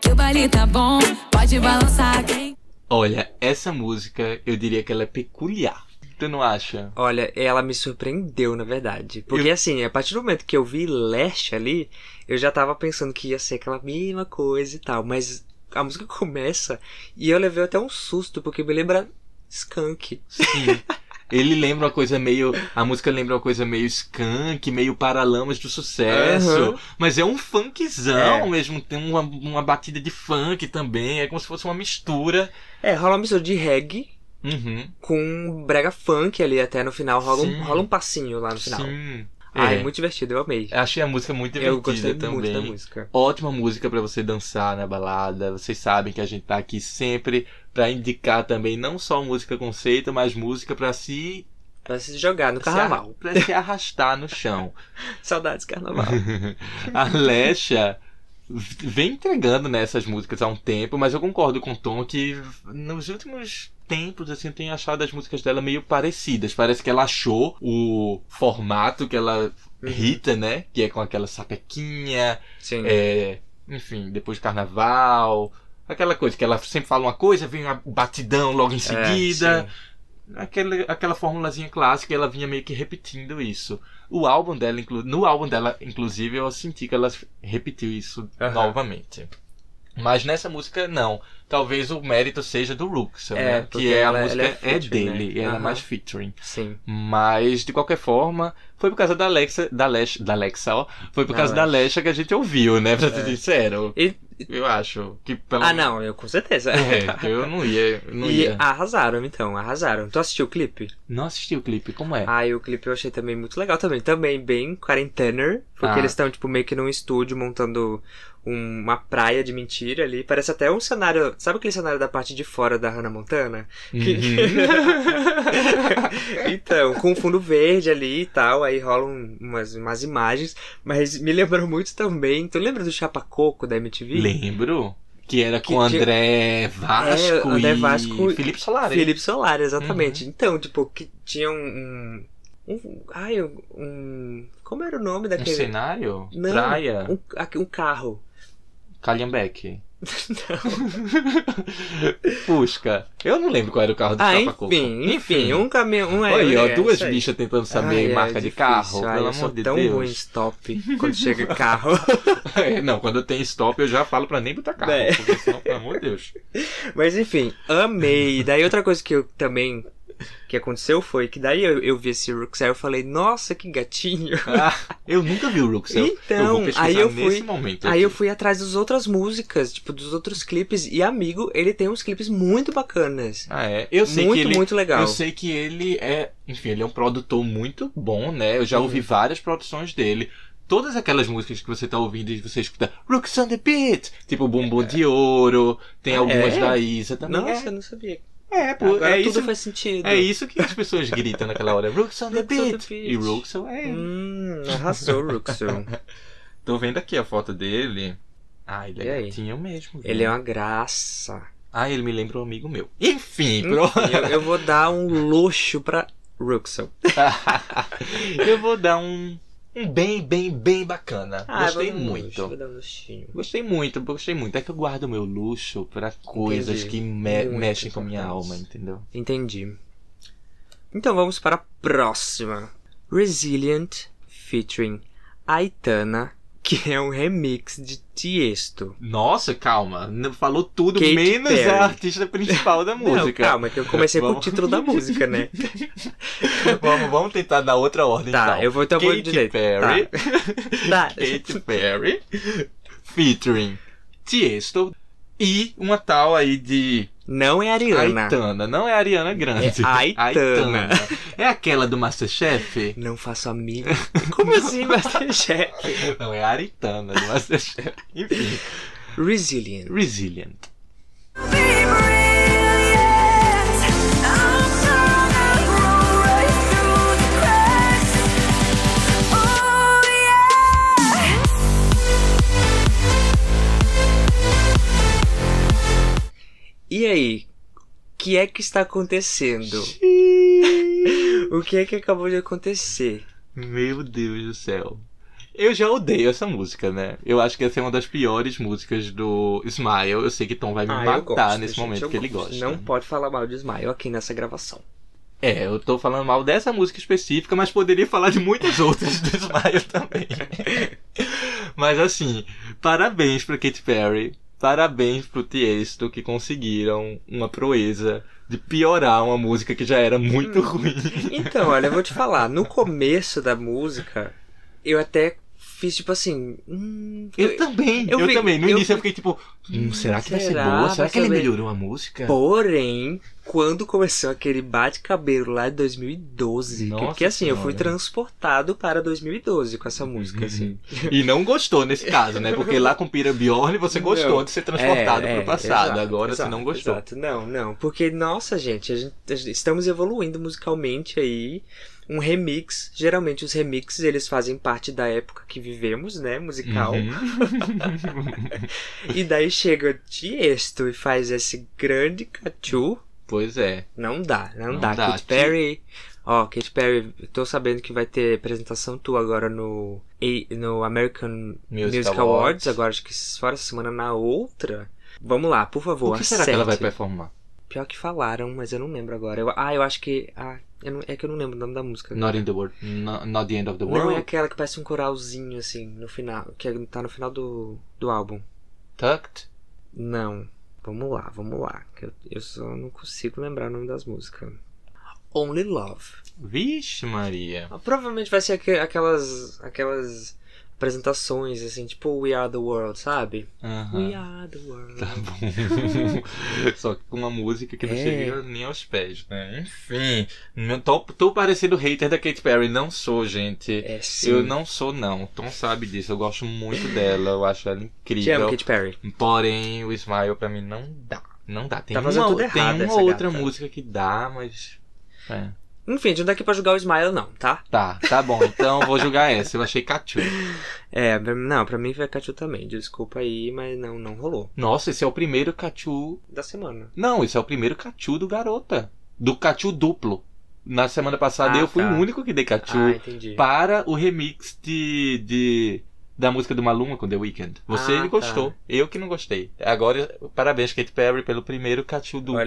que o baile tá bom, pode balançar quem. Olha, essa música eu diria que ela é peculiar. Tu não acha? Olha, ela me surpreendeu, na verdade. Porque, assim, a partir do momento que eu vi Lesha ali, eu já tava pensando que ia ser aquela mesma coisa e tal. Mas a música começa e eu levei até um susto, porque me lembra Skunk. Sim. Ele lembra uma coisa meio. A música lembra uma coisa meio skunk, meio paralamas do sucesso. Aham. Mas é um funkzão É. mesmo tempo, uma, uma batida de funk também. É como se fosse uma mistura. É, rola uma mistura de reggae Uhum. com brega funk ali até no final. Rola, Sim. um, rola um passinho lá no final. Sim. Ai, É. muito divertido, eu amei. Achei a música muito Eu divertida gostei também. muito da música. Ótima música pra você dançar na balada. Vocês sabem que a gente tá aqui sempre pra indicar também não só música conceito, mas música pra se Pra se jogar no carnaval. arra- pra se arrastar no chão. Saudades carnaval. a Lesha vem entregando nessas músicas há um tempo, mas eu concordo com o Tom que nos últimos tempos assim eu tenho achado as músicas dela meio parecidas. Parece que ela achou o formato que ela irrita, né? Que é com aquela sapequinha, Sim. é, enfim, depois do carnaval, aquela coisa que ela sempre fala uma coisa, vem uma batidão logo em seguida. aquela, aquela formulazinha clássica, ela vinha meio que repetindo isso. O álbum dela, no álbum dela, inclusive, eu senti que ela repetiu isso Aham. novamente. Mas nessa música, não. Talvez o mérito seja do Ruxel, É, né? Que é a ela- música ela é é, featuring, dele, né? ela é Aham. mais featuring. Sim. Mas, de qualquer forma, foi por causa da Alexa, da Lesh, da Alexa, ó. Foi por causa da. Lesha que a gente ouviu, né? Pra ser É. sincero. E- Eu acho que pelo Ah, não, eu com certeza. É, eu não ia. eu Não e ia. arrasaram, então, arrasaram. Tu assistiu o clipe? Não assisti o clipe, como é? Ah, e o clipe eu achei também muito legal também. Também bem quarentener, porque Ah. eles estão, tipo, meio que num estúdio montando uma praia de mentira ali. Parece até um cenário. Sabe aquele cenário da parte de fora da Hannah Montana? Que- então, com fundo verde ali e tal, aí rolam umas, umas imagens, mas me lembrou muito também. Tu lembra do Chapa Coco da MTV? Lembro. Que era Que com tinha- André Vasco É, André Vasco e- Felipe Solari. Felipe Solar, exatamente. Então, tipo, que tinha um. um, um ai, um. Como era o nome Um daquele. cenário? Não, Praia? Um, um carro. Calhambeque. Fusca. Eu não lembro qual era o carro do Ah, Chapa Coco. enfim, enfim, um caminhão. Um é, Olha aí, ó, é, duas aí. bichas tentando saber Ai, é marca de difícil. carro, Ai, pelo eu sou amor de tão Deus. ruim em stop quando chega carro. É, não, quando tem stop eu já falo pra nem botar carro, É. porque senão, pelo amor de Deus. Mas enfim, amei. Daí outra coisa que eu também que aconteceu foi que daí eu, eu vi esse Ruxel e eu falei, nossa, que gatinho. Ah, eu nunca vi o Ruxel. eu Então, pesquisar aí eu nesse fui, momento. aí eu fui atrás das outras músicas, tipo dos outros clipes e amigo, ele tem uns clipes muito bacanas. Ah, é. Eu sei muito, que ele, muito legal. Eu sei que ele é, enfim, ele é um produtor muito bom, né? Eu já ouvi várias produções dele. Todas aquelas músicas que você tá ouvindo e você escuta Rooks on the Beat, tipo Bumbum de Ouro, tem algumas É? da Isa também. Nossa, é. eu não sabia. É, pô, Agora é tudo isso, faz sentido. É isso que as pessoas gritam naquela hora. Rooks on the Beat. E Ruxel é. Hum, arrasou, Ruxel. Tô vendo aqui a foto dele. Ah, ele é gatinho mesmo. Ele viu? é uma graça. Ah, ele me lembra um amigo meu. Enfim, pro... eu, eu vou dar um luxo pra Ruxel. eu vou dar um, um bem, bem, bem bacana. gostei Ah, um muito. luxo. Gostei muito, gostei muito. É que eu guardo meu luxo pra coisas Entendi. que me- Muito mexem com a minha alma, entendeu? Entendi. Então vamos para a próxima. Resilient featuring Aitana, que é um remix de Tiesto. Nossa, calma. Falou tudo, Katy menos Perry. a artista principal da música. Não, calma, que eu comecei com o Vamos- título da música, né? vamos, vamos tentar dar outra ordem, Tá, então. eu vou- então Katy direito. Perry. Tá. Katy Perry. Featuring Tiesto. E uma tal aí de... Não é Ariana. Aitana. Não é a Ariana Grande. É Aitana. É aquela do Masterchef? Não faço a mínima. Como assim, Masterchef? Não, é a Aritana do Masterchef. Enfim. Resilient. Resilient. E aí? O que é que está acontecendo? o que é que acabou de acontecer? Meu Deus do céu. Eu já odeio essa música, né? Eu acho que essa é uma das piores músicas do Smile. Eu sei que Tom vai me Ah, matar gosto, nesse gente, momento que ele gosto. gosta. Não pode falar mal de Smile aqui nessa gravação. É, eu tô falando mal dessa música específica, mas poderia falar de muitas outras do Smile também. mas assim, parabéns pra Katy Perry. Parabéns pro Tiesto que conseguiram uma proeza de piorar uma música que já era muito ruim. Então, olha, eu vou te falar. No começo da música, eu até fiz tipo assim. hum, Eu também, eu, vi- também. No eu início eu fiquei tipo, hum, será que vai ser será? boa? Vai Será que ele melhorou a música? Porém, quando começou aquele bate-cabelo lá de 2012, Nossa porque assim, eu fui Senhora. transportado para 2012 com essa música, assim. E não gostou nesse caso, né? Porque lá com Pira Bjorn você gostou Não. de ser transportado É, pro é, passado. exato, Agora exato, você não gostou. Exato. Não, não. Porque, nossa, gente, a gente, a gente- estamos evoluindo musicalmente aí. Um remix, geralmente os remixes eles fazem parte da época que vivemos, né, musical. Uhum. e daí chega Tiesto e faz esse grande cachu. Pois é. Não dá, não, Não dá. dá. Katy Perry, ó, Katy Perry, tô sabendo que vai ter apresentação tua agora no no American Music Music, Awards. Awards, agora acho que fora essa semana na outra. Vamos lá, por favor, O que será que ela vai acerte. performar? Pior que falaram, mas eu não lembro agora. Eu- ah, eu acho que. Ah, não- é que eu não lembro o nome da música. Not in the world. Not, not the end of the Não, world. é aquela que parece um coralzinho, assim, no final. Que tá no final do, do álbum. Tucked? Não. Vamos lá, vamos lá. Eu, eu só não consigo lembrar o nome das músicas. Only Love. Vixe, Maria. Ah, Provavelmente vai ser aque- aquelas. aquelas apresentações, assim, tipo We Are the World, sabe? We Are the World. Tá bom. Só que com uma música que não É. chega nem aos pés, né? Enfim, não tô, tô parecendo hater da Katy Perry. Não sou, gente. É sim. Eu não sou, não. Tom sabe disso. Eu gosto muito dela. Eu acho ela Te incrível. amo, Katy Perry. Porém, o Smile pra mim não dá. Não dá. Tem Tá uma, tem uma outra gata. música que dá, mas. É. Enfim, a gente não tá aqui pra julgar o Smile, não, tá? Tá, tá bom. Então vou julgar essa. Eu achei Cachu. É, não, pra mim foi Cachu também. Desculpa aí, mas não, não rolou. Nossa, esse é o primeiro Cachu. Da semana. Não, esse é o primeiro Cachu do Garota. Do Cachu duplo. Na semana passada Ah, eu fui tá. o único que dei Cachu Ah, para o remix de, de da música do Maluma com The Weeknd. Você Ah, gostou, tá. eu que não gostei. Agora, parabéns, Katy Perry, pelo primeiro cachu duplo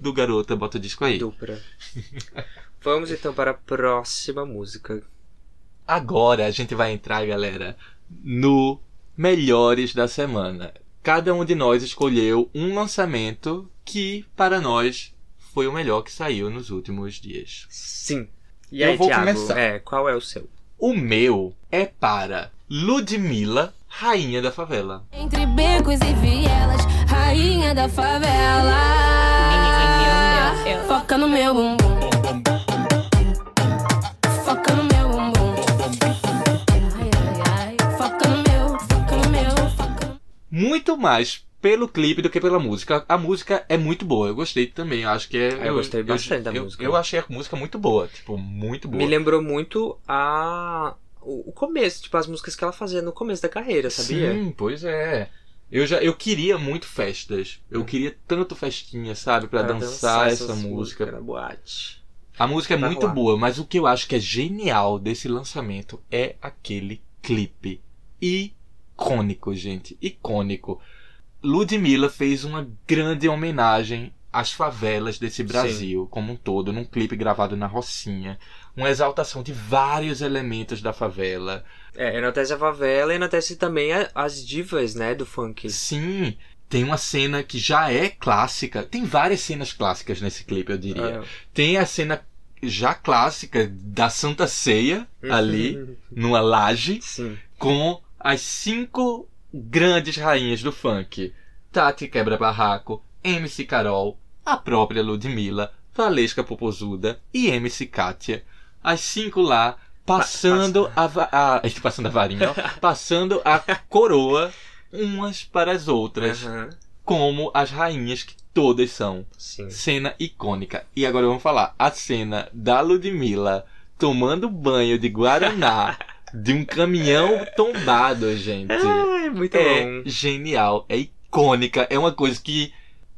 do Garota. Bota o disco aí. Dupla. Vamos então para a próxima música. Agora a gente vai entrar, galera, no Melhores da Semana. Cada um de nós escolheu um lançamento que, para nós, foi o melhor que saiu nos últimos dias. Sim. E Eu aí, vou Thiago? começar. É, qual é o seu? O meu é para Ludmilla, Rainha da Favela. Entre becos e vielas, rainha da favela. Foca no meu bumbum. Muito mais pelo clipe do que pela música. A música é muito boa, eu gostei também. Eu acho que é. Ah, eu gostei bastante da eu- música. Eu achei a música muito boa, tipo, muito boa. Me lembrou muito a o começo, tipo as músicas que ela fazia no começo da carreira, sabia? Sim, pois é. Eu já eu queria muito festas. Eu queria tanto festinha, sabe, Pra Pra dançar, essa música. na boate. A música é Pra muito rolar. boa, mas o que eu acho que é genial desse lançamento é aquele clipe icônico, gente, icônico. Ludmilla fez uma grande homenagem às favelas desse Brasil como um todo, num clipe gravado na Rocinha, uma exaltação de vários elementos da favela. É, enaltece a favela e enaltece também as divas, né, do funk. Sim, tem uma cena que já é clássica. Tem várias cenas clássicas nesse clipe, eu diria. Ah. Tem a cena já clássica da Santa Ceia ali, numa laje, com as cinco grandes rainhas do funk: Tati Quebra Barraco, MC Carol, a própria Ludmilla, Valesca Popozuda e MC Kátia. As cinco lá passando a, va- a passando a varinha, passando a coroa umas para as outras, como as rainhas que todas são. Cena icônica. E agora vamos falar a cena da Ludmilla tomando banho de guaraná de um caminhão tombado, gente. Ai, muito é bom. genial, é icônica, é uma coisa que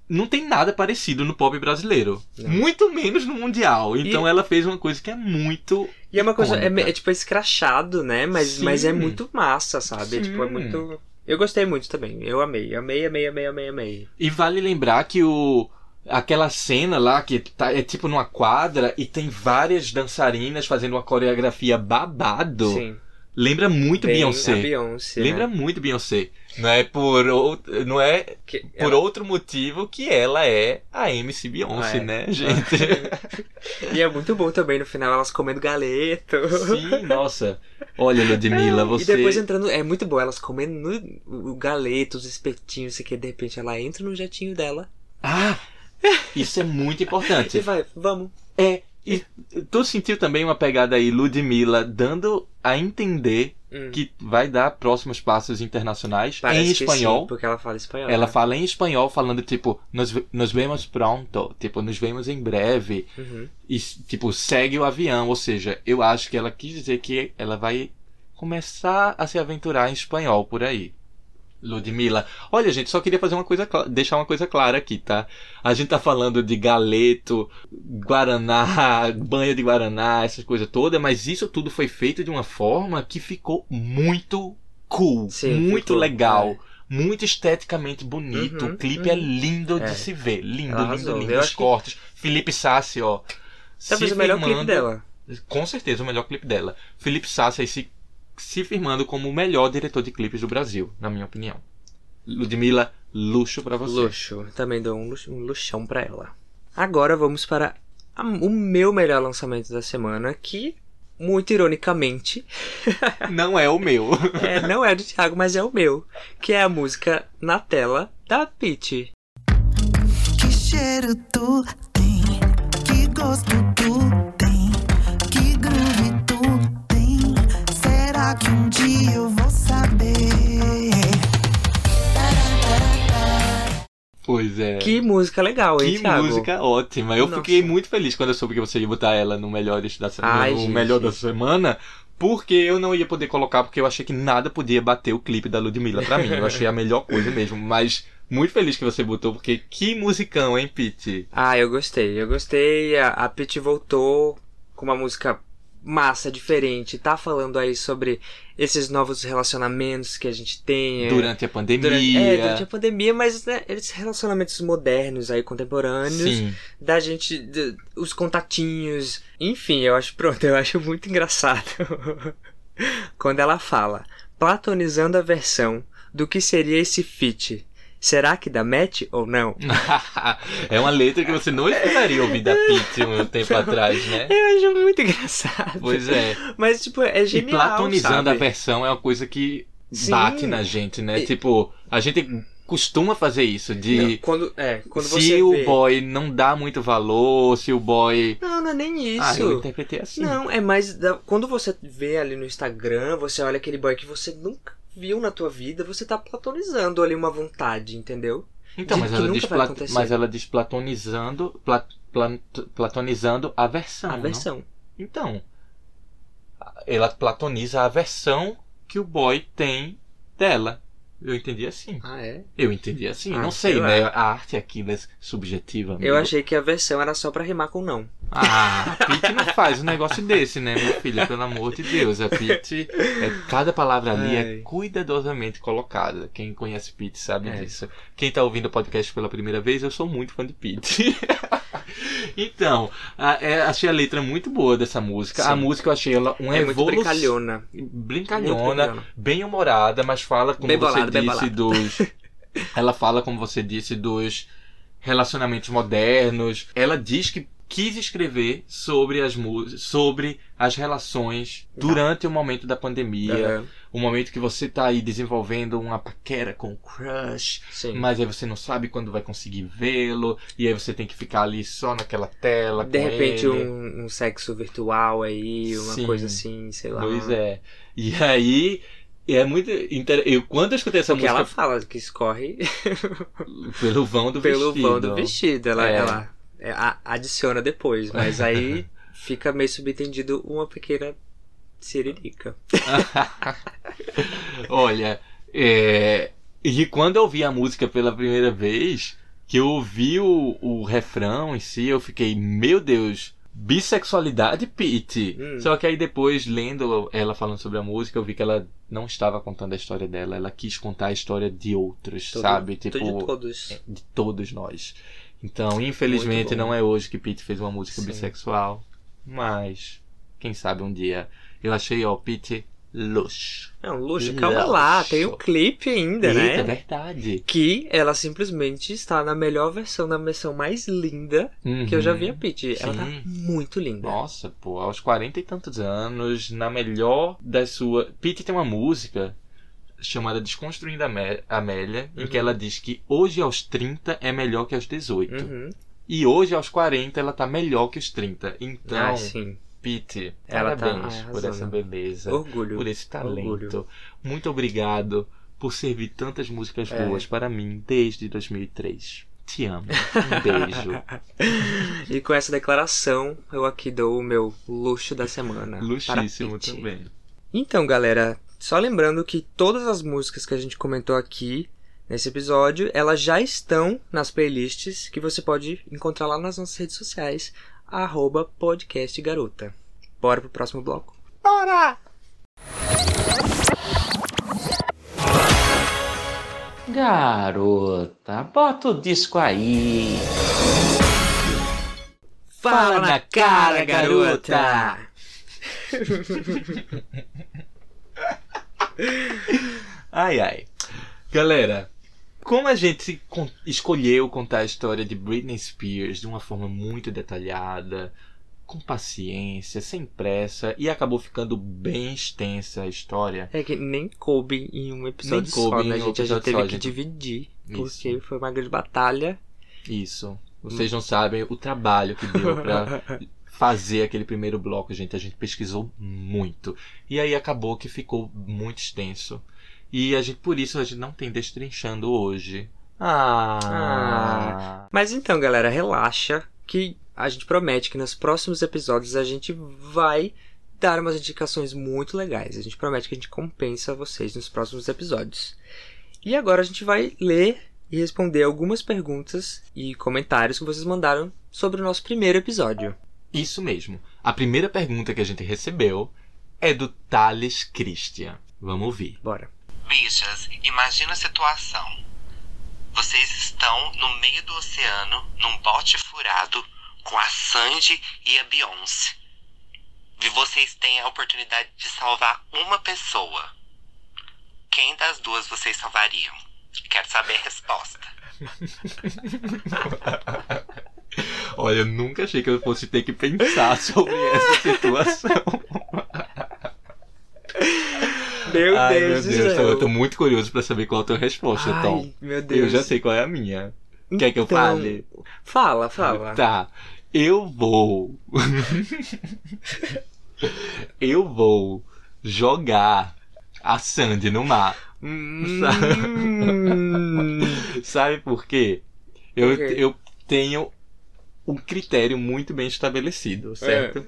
não tem nada parecido no pop brasileiro, muito menos no mundial. Então ela fez uma coisa que é muito E é uma coisa, é, é tipo escrachado, né? Mas, Sim. mas é muito massa, sabe? É, tipo, é muito. Eu gostei muito também. Eu amei, amei, amei, amei, amei, amei. E vale lembrar que o aquela cena lá que tá, é tipo numa quadra e tem várias dançarinas fazendo uma coreografia babado. Sim. Lembra muito Bem Beyoncé. Beyoncé, Lembra né? muito Beyoncé. Não é por outro, não é por ela- outro motivo que ela é a MC Beyoncé, É. né, gente? E é muito bom também no final elas comendo galeto. Sim, nossa. Olha, Ludmilla, você E depois entrando. É muito bom, elas comendo no- o galeto, os espetinhos, sei que de repente ela entra no jetinho dela. Ah! Isso é muito importante. E vai, vamos. É, e tu sentiu também uma pegada aí, Ludmilla, dando a entender Hum. que vai dar próximos passos internacionais Parece em espanhol. sim, porque ela fala espanhol. Ela né? fala em espanhol, falando tipo, nos, nos vemos pronto, tipo, nos vemos em breve. Uhum. E, tipo, segue o avião. Ou seja, eu acho que ela quis dizer que ela vai começar a se aventurar em espanhol por aí. Ludmilla. Olha, gente, só queria fazer uma coisa, deixar uma coisa clara aqui, tá? A gente tá falando de galeto, guaraná, banho de guaraná, essas coisas todas, mas isso tudo foi feito de uma forma que ficou muito cool, Sim, muito ficou, legal. é. Muito esteticamente bonito. Uhum, o clipe uhum. é lindo É. de se ver. Lindo, lindo, lindo. Os acho que- cortes. Felipe Sassi, ó. Talvez se o melhor clipe dela. Com certeza, o melhor clipe dela. Felipe Sassi aí se, se firmando como o melhor diretor de clipes do Brasil, na minha opinião. Ludmilla, luxo pra você. Luxo. Também dou um, luxo- um luxão pra ela. Agora vamos para a- o meu melhor lançamento da semana, que, muito ironicamente, Não é o meu. é, não é do Thiago, mas é o meu. Que é a música Na Tela, da Peach. Que cheiro tu Que música legal, hein, Que Thiago? música ótima. Eu Nossa. fiquei muito feliz quando eu soube que você ia botar ela no melhores da se- Ai, no gente. melhor da semana. Porque eu não ia poder colocar, porque eu achei que nada podia bater o clipe da Ludmilla pra mim. Eu achei a melhor coisa mesmo. Mas muito feliz que você botou, porque que musicão, hein, Pete? Ah, eu gostei, eu gostei. A, a Peach voltou com uma música massa, diferente, tá falando aí sobre esses novos relacionamentos que a gente tem. é, Durante a pandemia. Durante, é, durante a pandemia, mas né, esses relacionamentos modernos aí, contemporâneos, Sim. da gente, de- os contatinhos, enfim, eu acho, pronto, eu acho muito engraçado quando ela fala, platonizando a versão do que seria esse feat. Será que dá match ou não? é uma letra que você não esperaria ouvir da Pete um tempo atrás, né? Eu acho muito engraçado. Pois é. Mas, tipo, é E genial, platonizando sabe? a versão é uma coisa que Sim. bate na gente, né? E- Tipo, a gente costuma fazer isso, de Não, quando, é, quando se você o vê... boy não dá muito valor, se o boy. Não, não é nem isso. Ah, eu interpretei assim. Não, é mais da- quando você vê ali no Instagram, você olha aquele boy que você nunca viu na tua vida, você tá platonizando ali uma vontade, entendeu? Então, De mas ela, nunca diz vai pla- acontecer. mas ela diz platonizando, pla- plan- platonizando a versão. A não? versão. Então, ela platoniza a versão que o boy tem dela. Eu entendi assim. Ah, é? Eu entendi assim. Ah, não sei, sei né? A arte aqui é subjetiva. Eu amigo. achei que a versão era só pra rimar com não. Ah, a Pete não faz um negócio desse, né, minha filha? Pelo amor de Deus. A Pete, é, cada palavra ali é Ai. cuidadosamente colocada. Quem conhece Pete sabe É. disso. Quem tá ouvindo o podcast pela primeira vez, eu sou muito fã de Pete. então, a- é, achei a letra muito boa dessa música. A Sim. música eu achei ela uma é brincalhona. Brincalhona, brincalhona. bem humorada, mas fala, como Bem você disse, dos. Ela fala, como você disse, dos relacionamentos modernos. Ela diz que quis escrever sobre as músicas, sobre as relações durante o momento da pandemia. O momento que você tá aí desenvolvendo uma paquera com o crush, Sim. mas aí você não sabe quando vai conseguir vê-lo, e aí você tem que ficar ali só naquela tela. De repente um, um sexo virtual aí, uma Sim. coisa assim, sei lá. Pois é. E aí. É muito. Inter... Eu, quando eu escutei essa Porque música ela fala que escorre pelo vão do pelo vestido. vão do vestido. Ela, É. ela é, adiciona depois, mas aí fica meio subentendido uma pequena siririca. Olha, é... e quando eu ouvi a música pela primeira vez, que eu ouvi o, o refrão em si, eu fiquei, meu Deus, bissexualidade, Pete. Hum. Só que aí depois, lendo ela falando sobre a música, eu vi que ela não estava contando a história dela, ela quis contar a história de outros, Todo- sabe? de Tipo, todos. de todos nós. Então, infelizmente, não é hoje que Pete fez uma música Sim. bissexual, mas quem sabe um dia. Eu achei, ó, Pete luxo. Não, luxo, calma lá, tem o clipe ainda, Eita, né? é verdade. Que ela simplesmente está na melhor versão, na versão mais linda que eu já vi a Peach. Ela tá muito linda. Nossa, pô, aos 40 e tantos anos, na melhor das suas. Pete tem uma música chamada Desconstruindo a Amé- Amélia, em que Uhum. ela diz que hoje aos 30 é melhor que aos 18. Uhum. E hoje aos 40 ela tá melhor que os 30. Então, Ah, sim. Pete, Ela tá parabéns por essa beleza, Orgulho. por esse talento. Orgulho. Muito obrigado por servir tantas músicas É. boas para mim desde 2003. Te amo. Um beijo. E com essa declaração, eu aqui dou o meu luxo da semana. Luxíssimo também. Então, galera, só lembrando que todas as músicas que a gente comentou aqui nesse episódio, elas já estão nas playlists que você pode encontrar lá nas nossas redes sociais, arroba podcastgarota. Bora pro próximo bloco? Bora! Garota, bota o disco aí. Fala na cara, garota! Ai, ai. Galera, como a gente escolheu contar a história de Britney Spears de uma forma muito detalhada, com paciência, sem pressa, e acabou ficando bem extensa a história. É que nem coube em um episódio Nem coube só, né, um gente? A gente teve só, que gente. dividir, Isso. porque foi uma grande batalha. Isso. Vocês não sabem o trabalho que deu pra fazer aquele primeiro bloco, gente. A gente pesquisou muito. E aí acabou que ficou muito extenso. E a gente, por isso, a gente não tem destrinchando hoje. Ah. Ah. Mas então, galera, relaxa que a gente promete que nos próximos episódios a gente vai dar umas indicações muito legais. A gente promete que a gente compensa vocês nos próximos episódios. E agora a gente vai ler e responder algumas perguntas e comentários que vocês mandaram sobre o nosso primeiro episódio. Isso mesmo. A primeira pergunta que a gente recebeu é do Thales Christian. Vamos ouvir. Bora. Bichas, imagina a situação. Vocês estão no meio do oceano, num bote furado, com a Sandy e a Beyoncé. E vocês têm a oportunidade de salvar uma pessoa. Quem das duas vocês salvariam? Quero saber a resposta. Olha, eu nunca achei que eu fosse ter que pensar sobre essa situação. Meu Ai, Deus meu do Deus, céu. eu tô muito curioso pra saber qual é a tua resposta, Ai, Tom. meu Deus. Eu já sei qual é a minha. Quer que eu Então, fale? Fala, fala. Tá. Eu vou. eu vou jogar a Sandy no mar. Hum. Sabe, por quê? Eu, quê? eu tenho um critério muito bem estabelecido, certo? É.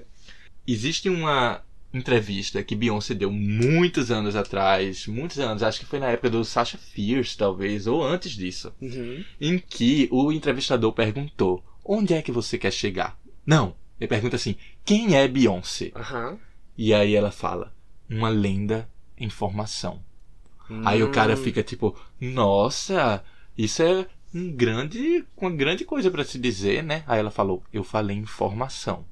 Existe uma entrevista que Beyoncé deu muitos anos atrás, muitos anos, acho que foi na época do Sasha Fierce, talvez, ou antes disso, Uhum. em que o entrevistador perguntou: onde é que você quer chegar? Não, ele pergunta assim: quem é Beyoncé? Aham. E aí ela fala: uma lenda em formação. Aí o cara Hum. fica tipo: nossa, isso é um grande, uma grande coisa pra se dizer, né? Aí ela falou: eu falei informação.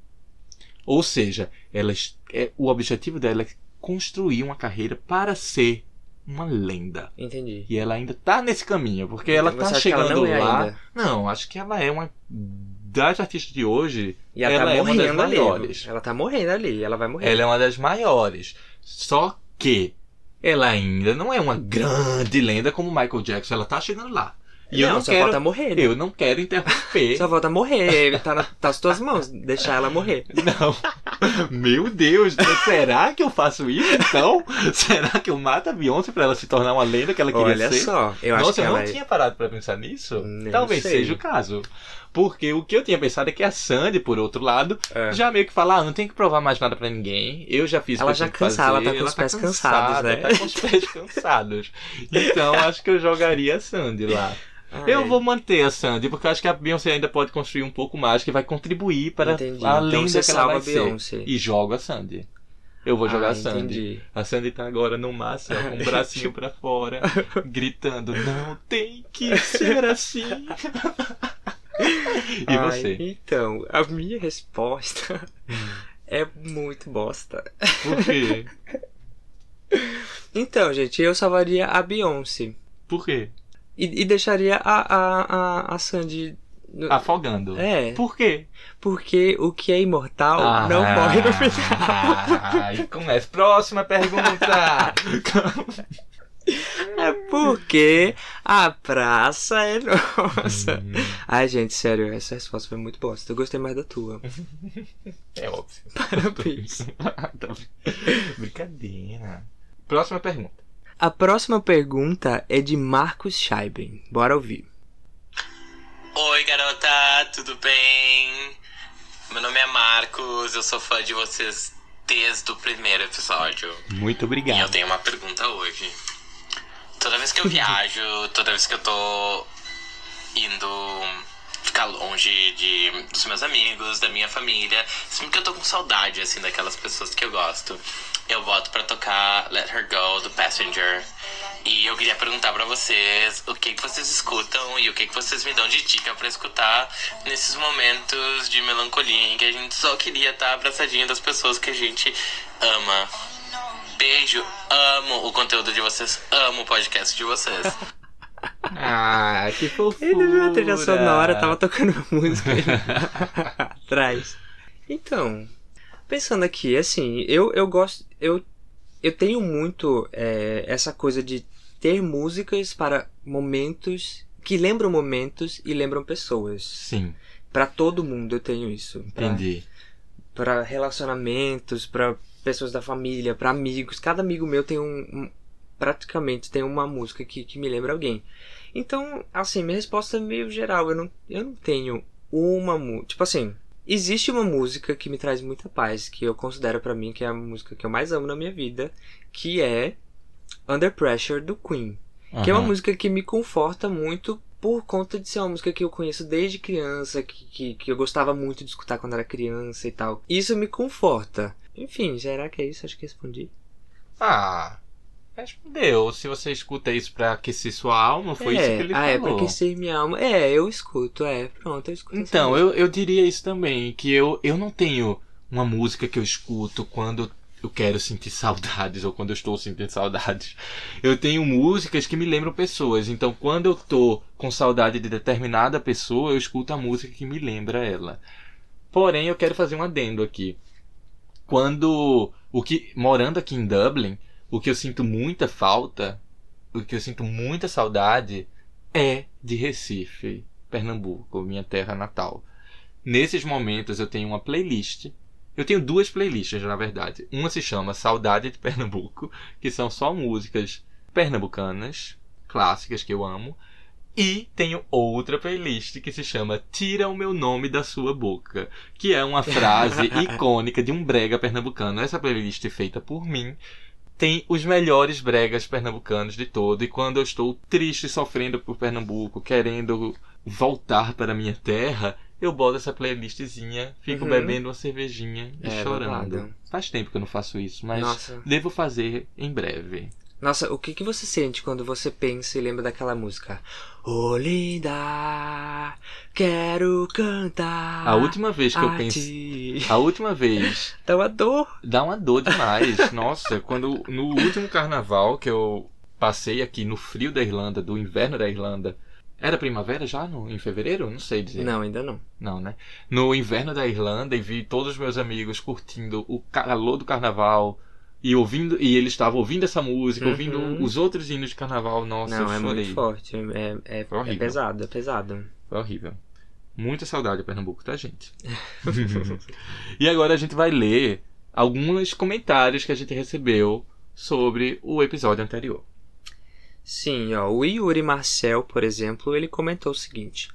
Ou seja, ela, é, o objetivo dela é construir uma carreira para ser uma lenda. Entendi. E ela ainda tá nesse caminho, porque ela você tá que ela chegando não é lá. ainda? Não, acho que ela é uma das artistas de hoje. E ela, ela tá é uma das ali. maiores. Ela tá morrendo ali, ela vai morrer. Ela é uma das maiores. Só que ela ainda não é uma grande lenda como Michael Jackson. Ela tá chegando lá. E eu Não, não só quero. falta morrer, né? Eu não quero interromper. Só volta a morrer. Tá, na, tá nas tuas mãos. Deixar ela morrer. Não. Meu Deus, será que eu faço isso então? Será que eu mato a Beyoncé pra ela se tornar uma lenda que ela queria Olha ser? só, eu acho Nossa, que eu não ela é- tinha parado pra pensar nisso. Nem Talvez sei. seja o caso. Porque o que eu tinha pensado é que a Sandy, por outro lado, É. já meio que fala, ah, não tem que provar mais nada pra ninguém. Eu já fiz Ela já cansada, ela tá com os pés cansada, cansados, né? Tá com os pés cansados. Então acho que eu jogaria a Sandy lá. Eu Ai. vou manter a Sandy, porque eu acho que a Beyoncé ainda pode construir um pouco mais, que vai contribuir para Entendi. a Então você que ela vai. Beyoncé. E jogo a Sandy. Eu vou jogar Ah, a Sandy. entendi. A Sandy tá agora no máximo, com o bracinho pra fora, gritando: Não tem que ser assim. e Ai, você? Então, a minha resposta é muito bosta. Por quê? Então, gente, eu salvaria a Beyoncé. Por quê? E, e deixaria a, a, a, Sandy. Afogando. É. Por quê? Porque o que é imortal Ah. não morre no final. Ai, começa. Próxima pergunta. É porque a praça é nossa. Hum. Ai, gente, sério, essa resposta foi muito bosta. Eu gostei mais da tua. É óbvio. Parabéns. Tá Brincadeira. Próxima pergunta. A próxima pergunta é de Marcos Scheiben. Bora ouvir. Oi, garota, tudo bem? Meu nome é Marcos, eu sou fã de vocês desde o primeiro episódio. Muito E eu obrigado. tenho uma pergunta hoje. Toda vez que eu viajo, toda vez que eu tô indo ficar longe de, dos meus amigos, da minha família, sempre que eu tô com saudade, assim, daquelas pessoas que eu gosto, eu boto pra tocar Let Her Go, do Passenger. E eu queria perguntar pra vocês o que, que vocês escutam e o que, que vocês me dão de dica pra escutar nesses momentos de melancolia em que a gente só queria estar abraçadinho das pessoas que a gente ama. Beijo, amo o conteúdo de vocês, amo o podcast de vocês. Ah, que fofura. Ele viu a trilha sonora, tava tocando música atrás. Então, pensando aqui, assim, eu, eu gosto. Eu, eu tenho muito é, essa coisa de ter músicas para momentos que lembram momentos e lembram pessoas. Sim, Pra todo mundo eu tenho isso. Entendi. Pra relacionamentos, pra pessoas da família, pra amigos. Cada amigo meu tem um. um- praticamente tem uma música que, que me lembra alguém. Então, assim, minha resposta é meio geral. Eu não, eu não tenho uma música. Tipo assim, existe uma música que me traz muita paz, que eu considero pra mim que é a música que eu mais amo na minha vida, que é Under Pressure do Queen. Que é uma música que me conforta muito por conta de ser uma música que eu conheço desde criança, que, que, que eu gostava muito de escutar quando era criança e tal. Isso me conforta. Enfim, será que é isso? Acho que respondi. Ah, respondeu. Se você escuta isso pra aquecer sua alma, foi é, isso que ele ah, falou. é pra aquecer minha alma. É, eu escuto, é. Pronto, eu escuto. Então, eu, eu diria isso também, que eu, eu não tenho uma música que eu escuto quando eu quero sentir saudades ou quando eu estou sentindo saudades. Eu tenho músicas que me lembram pessoas, então quando eu tô com saudade de determinada pessoa, eu escuto a música que me lembra ela. Porém, eu quero fazer um adendo aqui. Quando o que morando aqui em Dublin, o que eu sinto muita falta, o que eu sinto muita saudade é de Recife, Pernambuco, minha terra natal. Nesses momentos eu tenho uma playlist. Eu tenho duas playlists, na verdade. Uma se chama Saudade de Pernambuco, que são só músicas pernambucanas, clássicas que eu amo. E tenho outra playlist que se chama Tira o meu nome da sua boca, que é uma frase icônica de um brega pernambucano. Essa playlist é feita por mim tem os melhores bregas pernambucanos de todo. E quando eu estou triste, sofrendo por Pernambuco, querendo voltar para a minha terra, eu boto essa playlistzinha, fico Uhum. bebendo uma cervejinha e É, chorando. babado. Faz tempo que eu não faço isso, mas Nossa. devo fazer em breve. Nossa, o que, que você sente quando você pensa e lembra daquela música? Ô linda, quero cantar. A última vez que eu pensei. A última vez. Dá uma dor. Dá uma dor demais. Nossa, quando no último carnaval que eu passei aqui no frio da Irlanda, do inverno da Irlanda. Era primavera já no, em fevereiro? Não sei dizer. Não, ainda não. Não, né? No inverno da Irlanda e vi todos os meus amigos curtindo o calor do carnaval e ouvindo e eles estavam ouvindo essa música, Uhum. ouvindo os outros hinos de carnaval. Nossa, não, eu é chorei. muito forte. É, é, Foi é pesado, é pesado. Foi horrível. Muita saudade de Pernambuco, tá, gente? e agora a gente vai ler alguns comentários que a gente recebeu sobre o episódio anterior. Sim, ó, o Yuri Marcel, por exemplo, ele comentou o seguinte: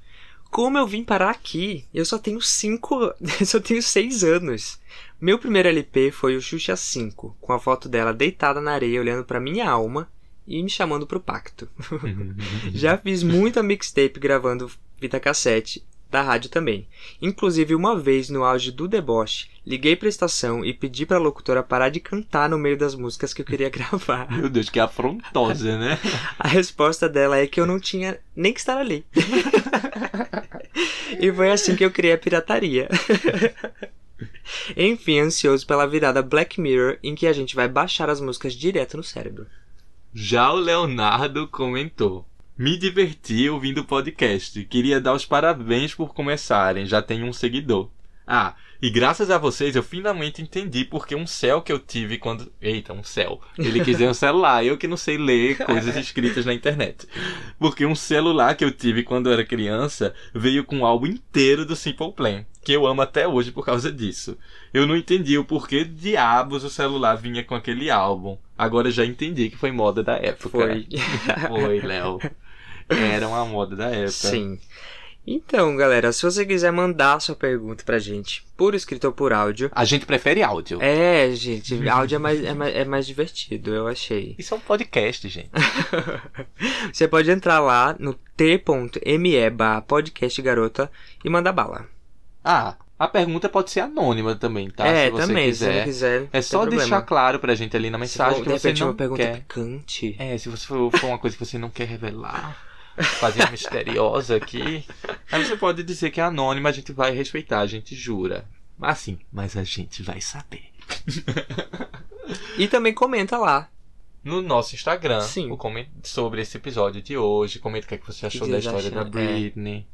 Como eu vim parar aqui? Eu só tenho cinco, eu só tenho seis anos. Meu primeiro LP foi o Xuxa 5, com a foto dela deitada na areia olhando pra minha alma e me chamando pro pacto. Já fiz muita mixtape gravando fita cassete da rádio também. Inclusive, uma vez no auge do deboche, liguei pra estação e pedi pra locutora parar de cantar no meio das músicas que eu queria gravar. Meu Deus, que afrontosa, né? A resposta dela é que eu não tinha nem que estar ali. e foi assim que eu criei a pirataria. Enfim, ansioso pela virada Black Mirror, em que a gente vai baixar as músicas direto no cérebro. Já o Leonardo comentou. Me diverti ouvindo o podcast. Queria dar os parabéns por começarem. Já tenho um seguidor. Ah, e graças a vocês eu finalmente entendi porque um céu que eu tive quando. Eita, um céu. Ele quis dizer um celular. Eu que não sei ler coisas escritas na internet. Porque um celular que eu tive quando eu era criança veio com o álbum inteiro do Simple Plan. Que eu amo até hoje por causa disso. Eu não entendi o porquê diabos o celular vinha com aquele álbum. Agora já entendi que foi moda da época. Foi. Foi, Léo. Era uma moda da época. Sim. Então, galera, se você quiser mandar sua pergunta pra gente, por escrito ou por áudio. A gente prefere áudio. É, gente, áudio é mais, é mais, é mais divertido, eu achei. Isso é um podcast, gente. Você pode entrar lá no t.me barra podcast garota e mandar bala. Ah, a pergunta pode ser anônima também, tá? É, se você também, se quiser. você quiser, É só tem deixar problema. claro pra gente ali na mensagem for, que você não uma pergunta quer. picante. É, se você for, for uma coisa que você não quer revelar, fazer misteriosa aqui, aí você pode dizer que é anônima, a gente vai respeitar, a gente jura. Assim, mas a gente vai saber. E também comenta lá. No nosso Instagram, Sim. o sobre esse episódio de hoje, comenta o que, é que você achou da história da acham? É.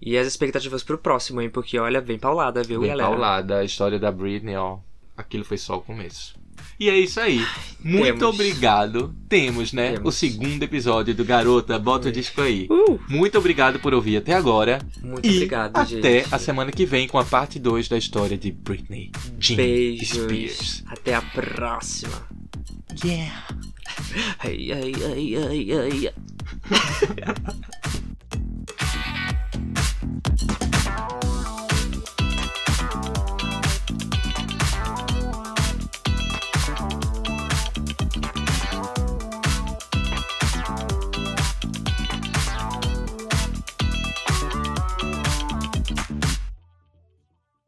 E as expectativas pro próximo, hein? Porque olha, vem paulada, viu, Bem galera? paulada, a história da Britney, ó. Aquilo foi só o começo. E é isso aí. Muito Temos. obrigado. Temos, né? Temos. O segundo episódio do Garota, bota o disco aí. Uh! Muito obrigado por ouvir até agora. Muito e obrigado, até gente. a semana que vem com a parte 2 da história de Britney Jean Beijos. Spears. Até a próxima. Yeah. Ai, ai, ai, ai, ai. thank you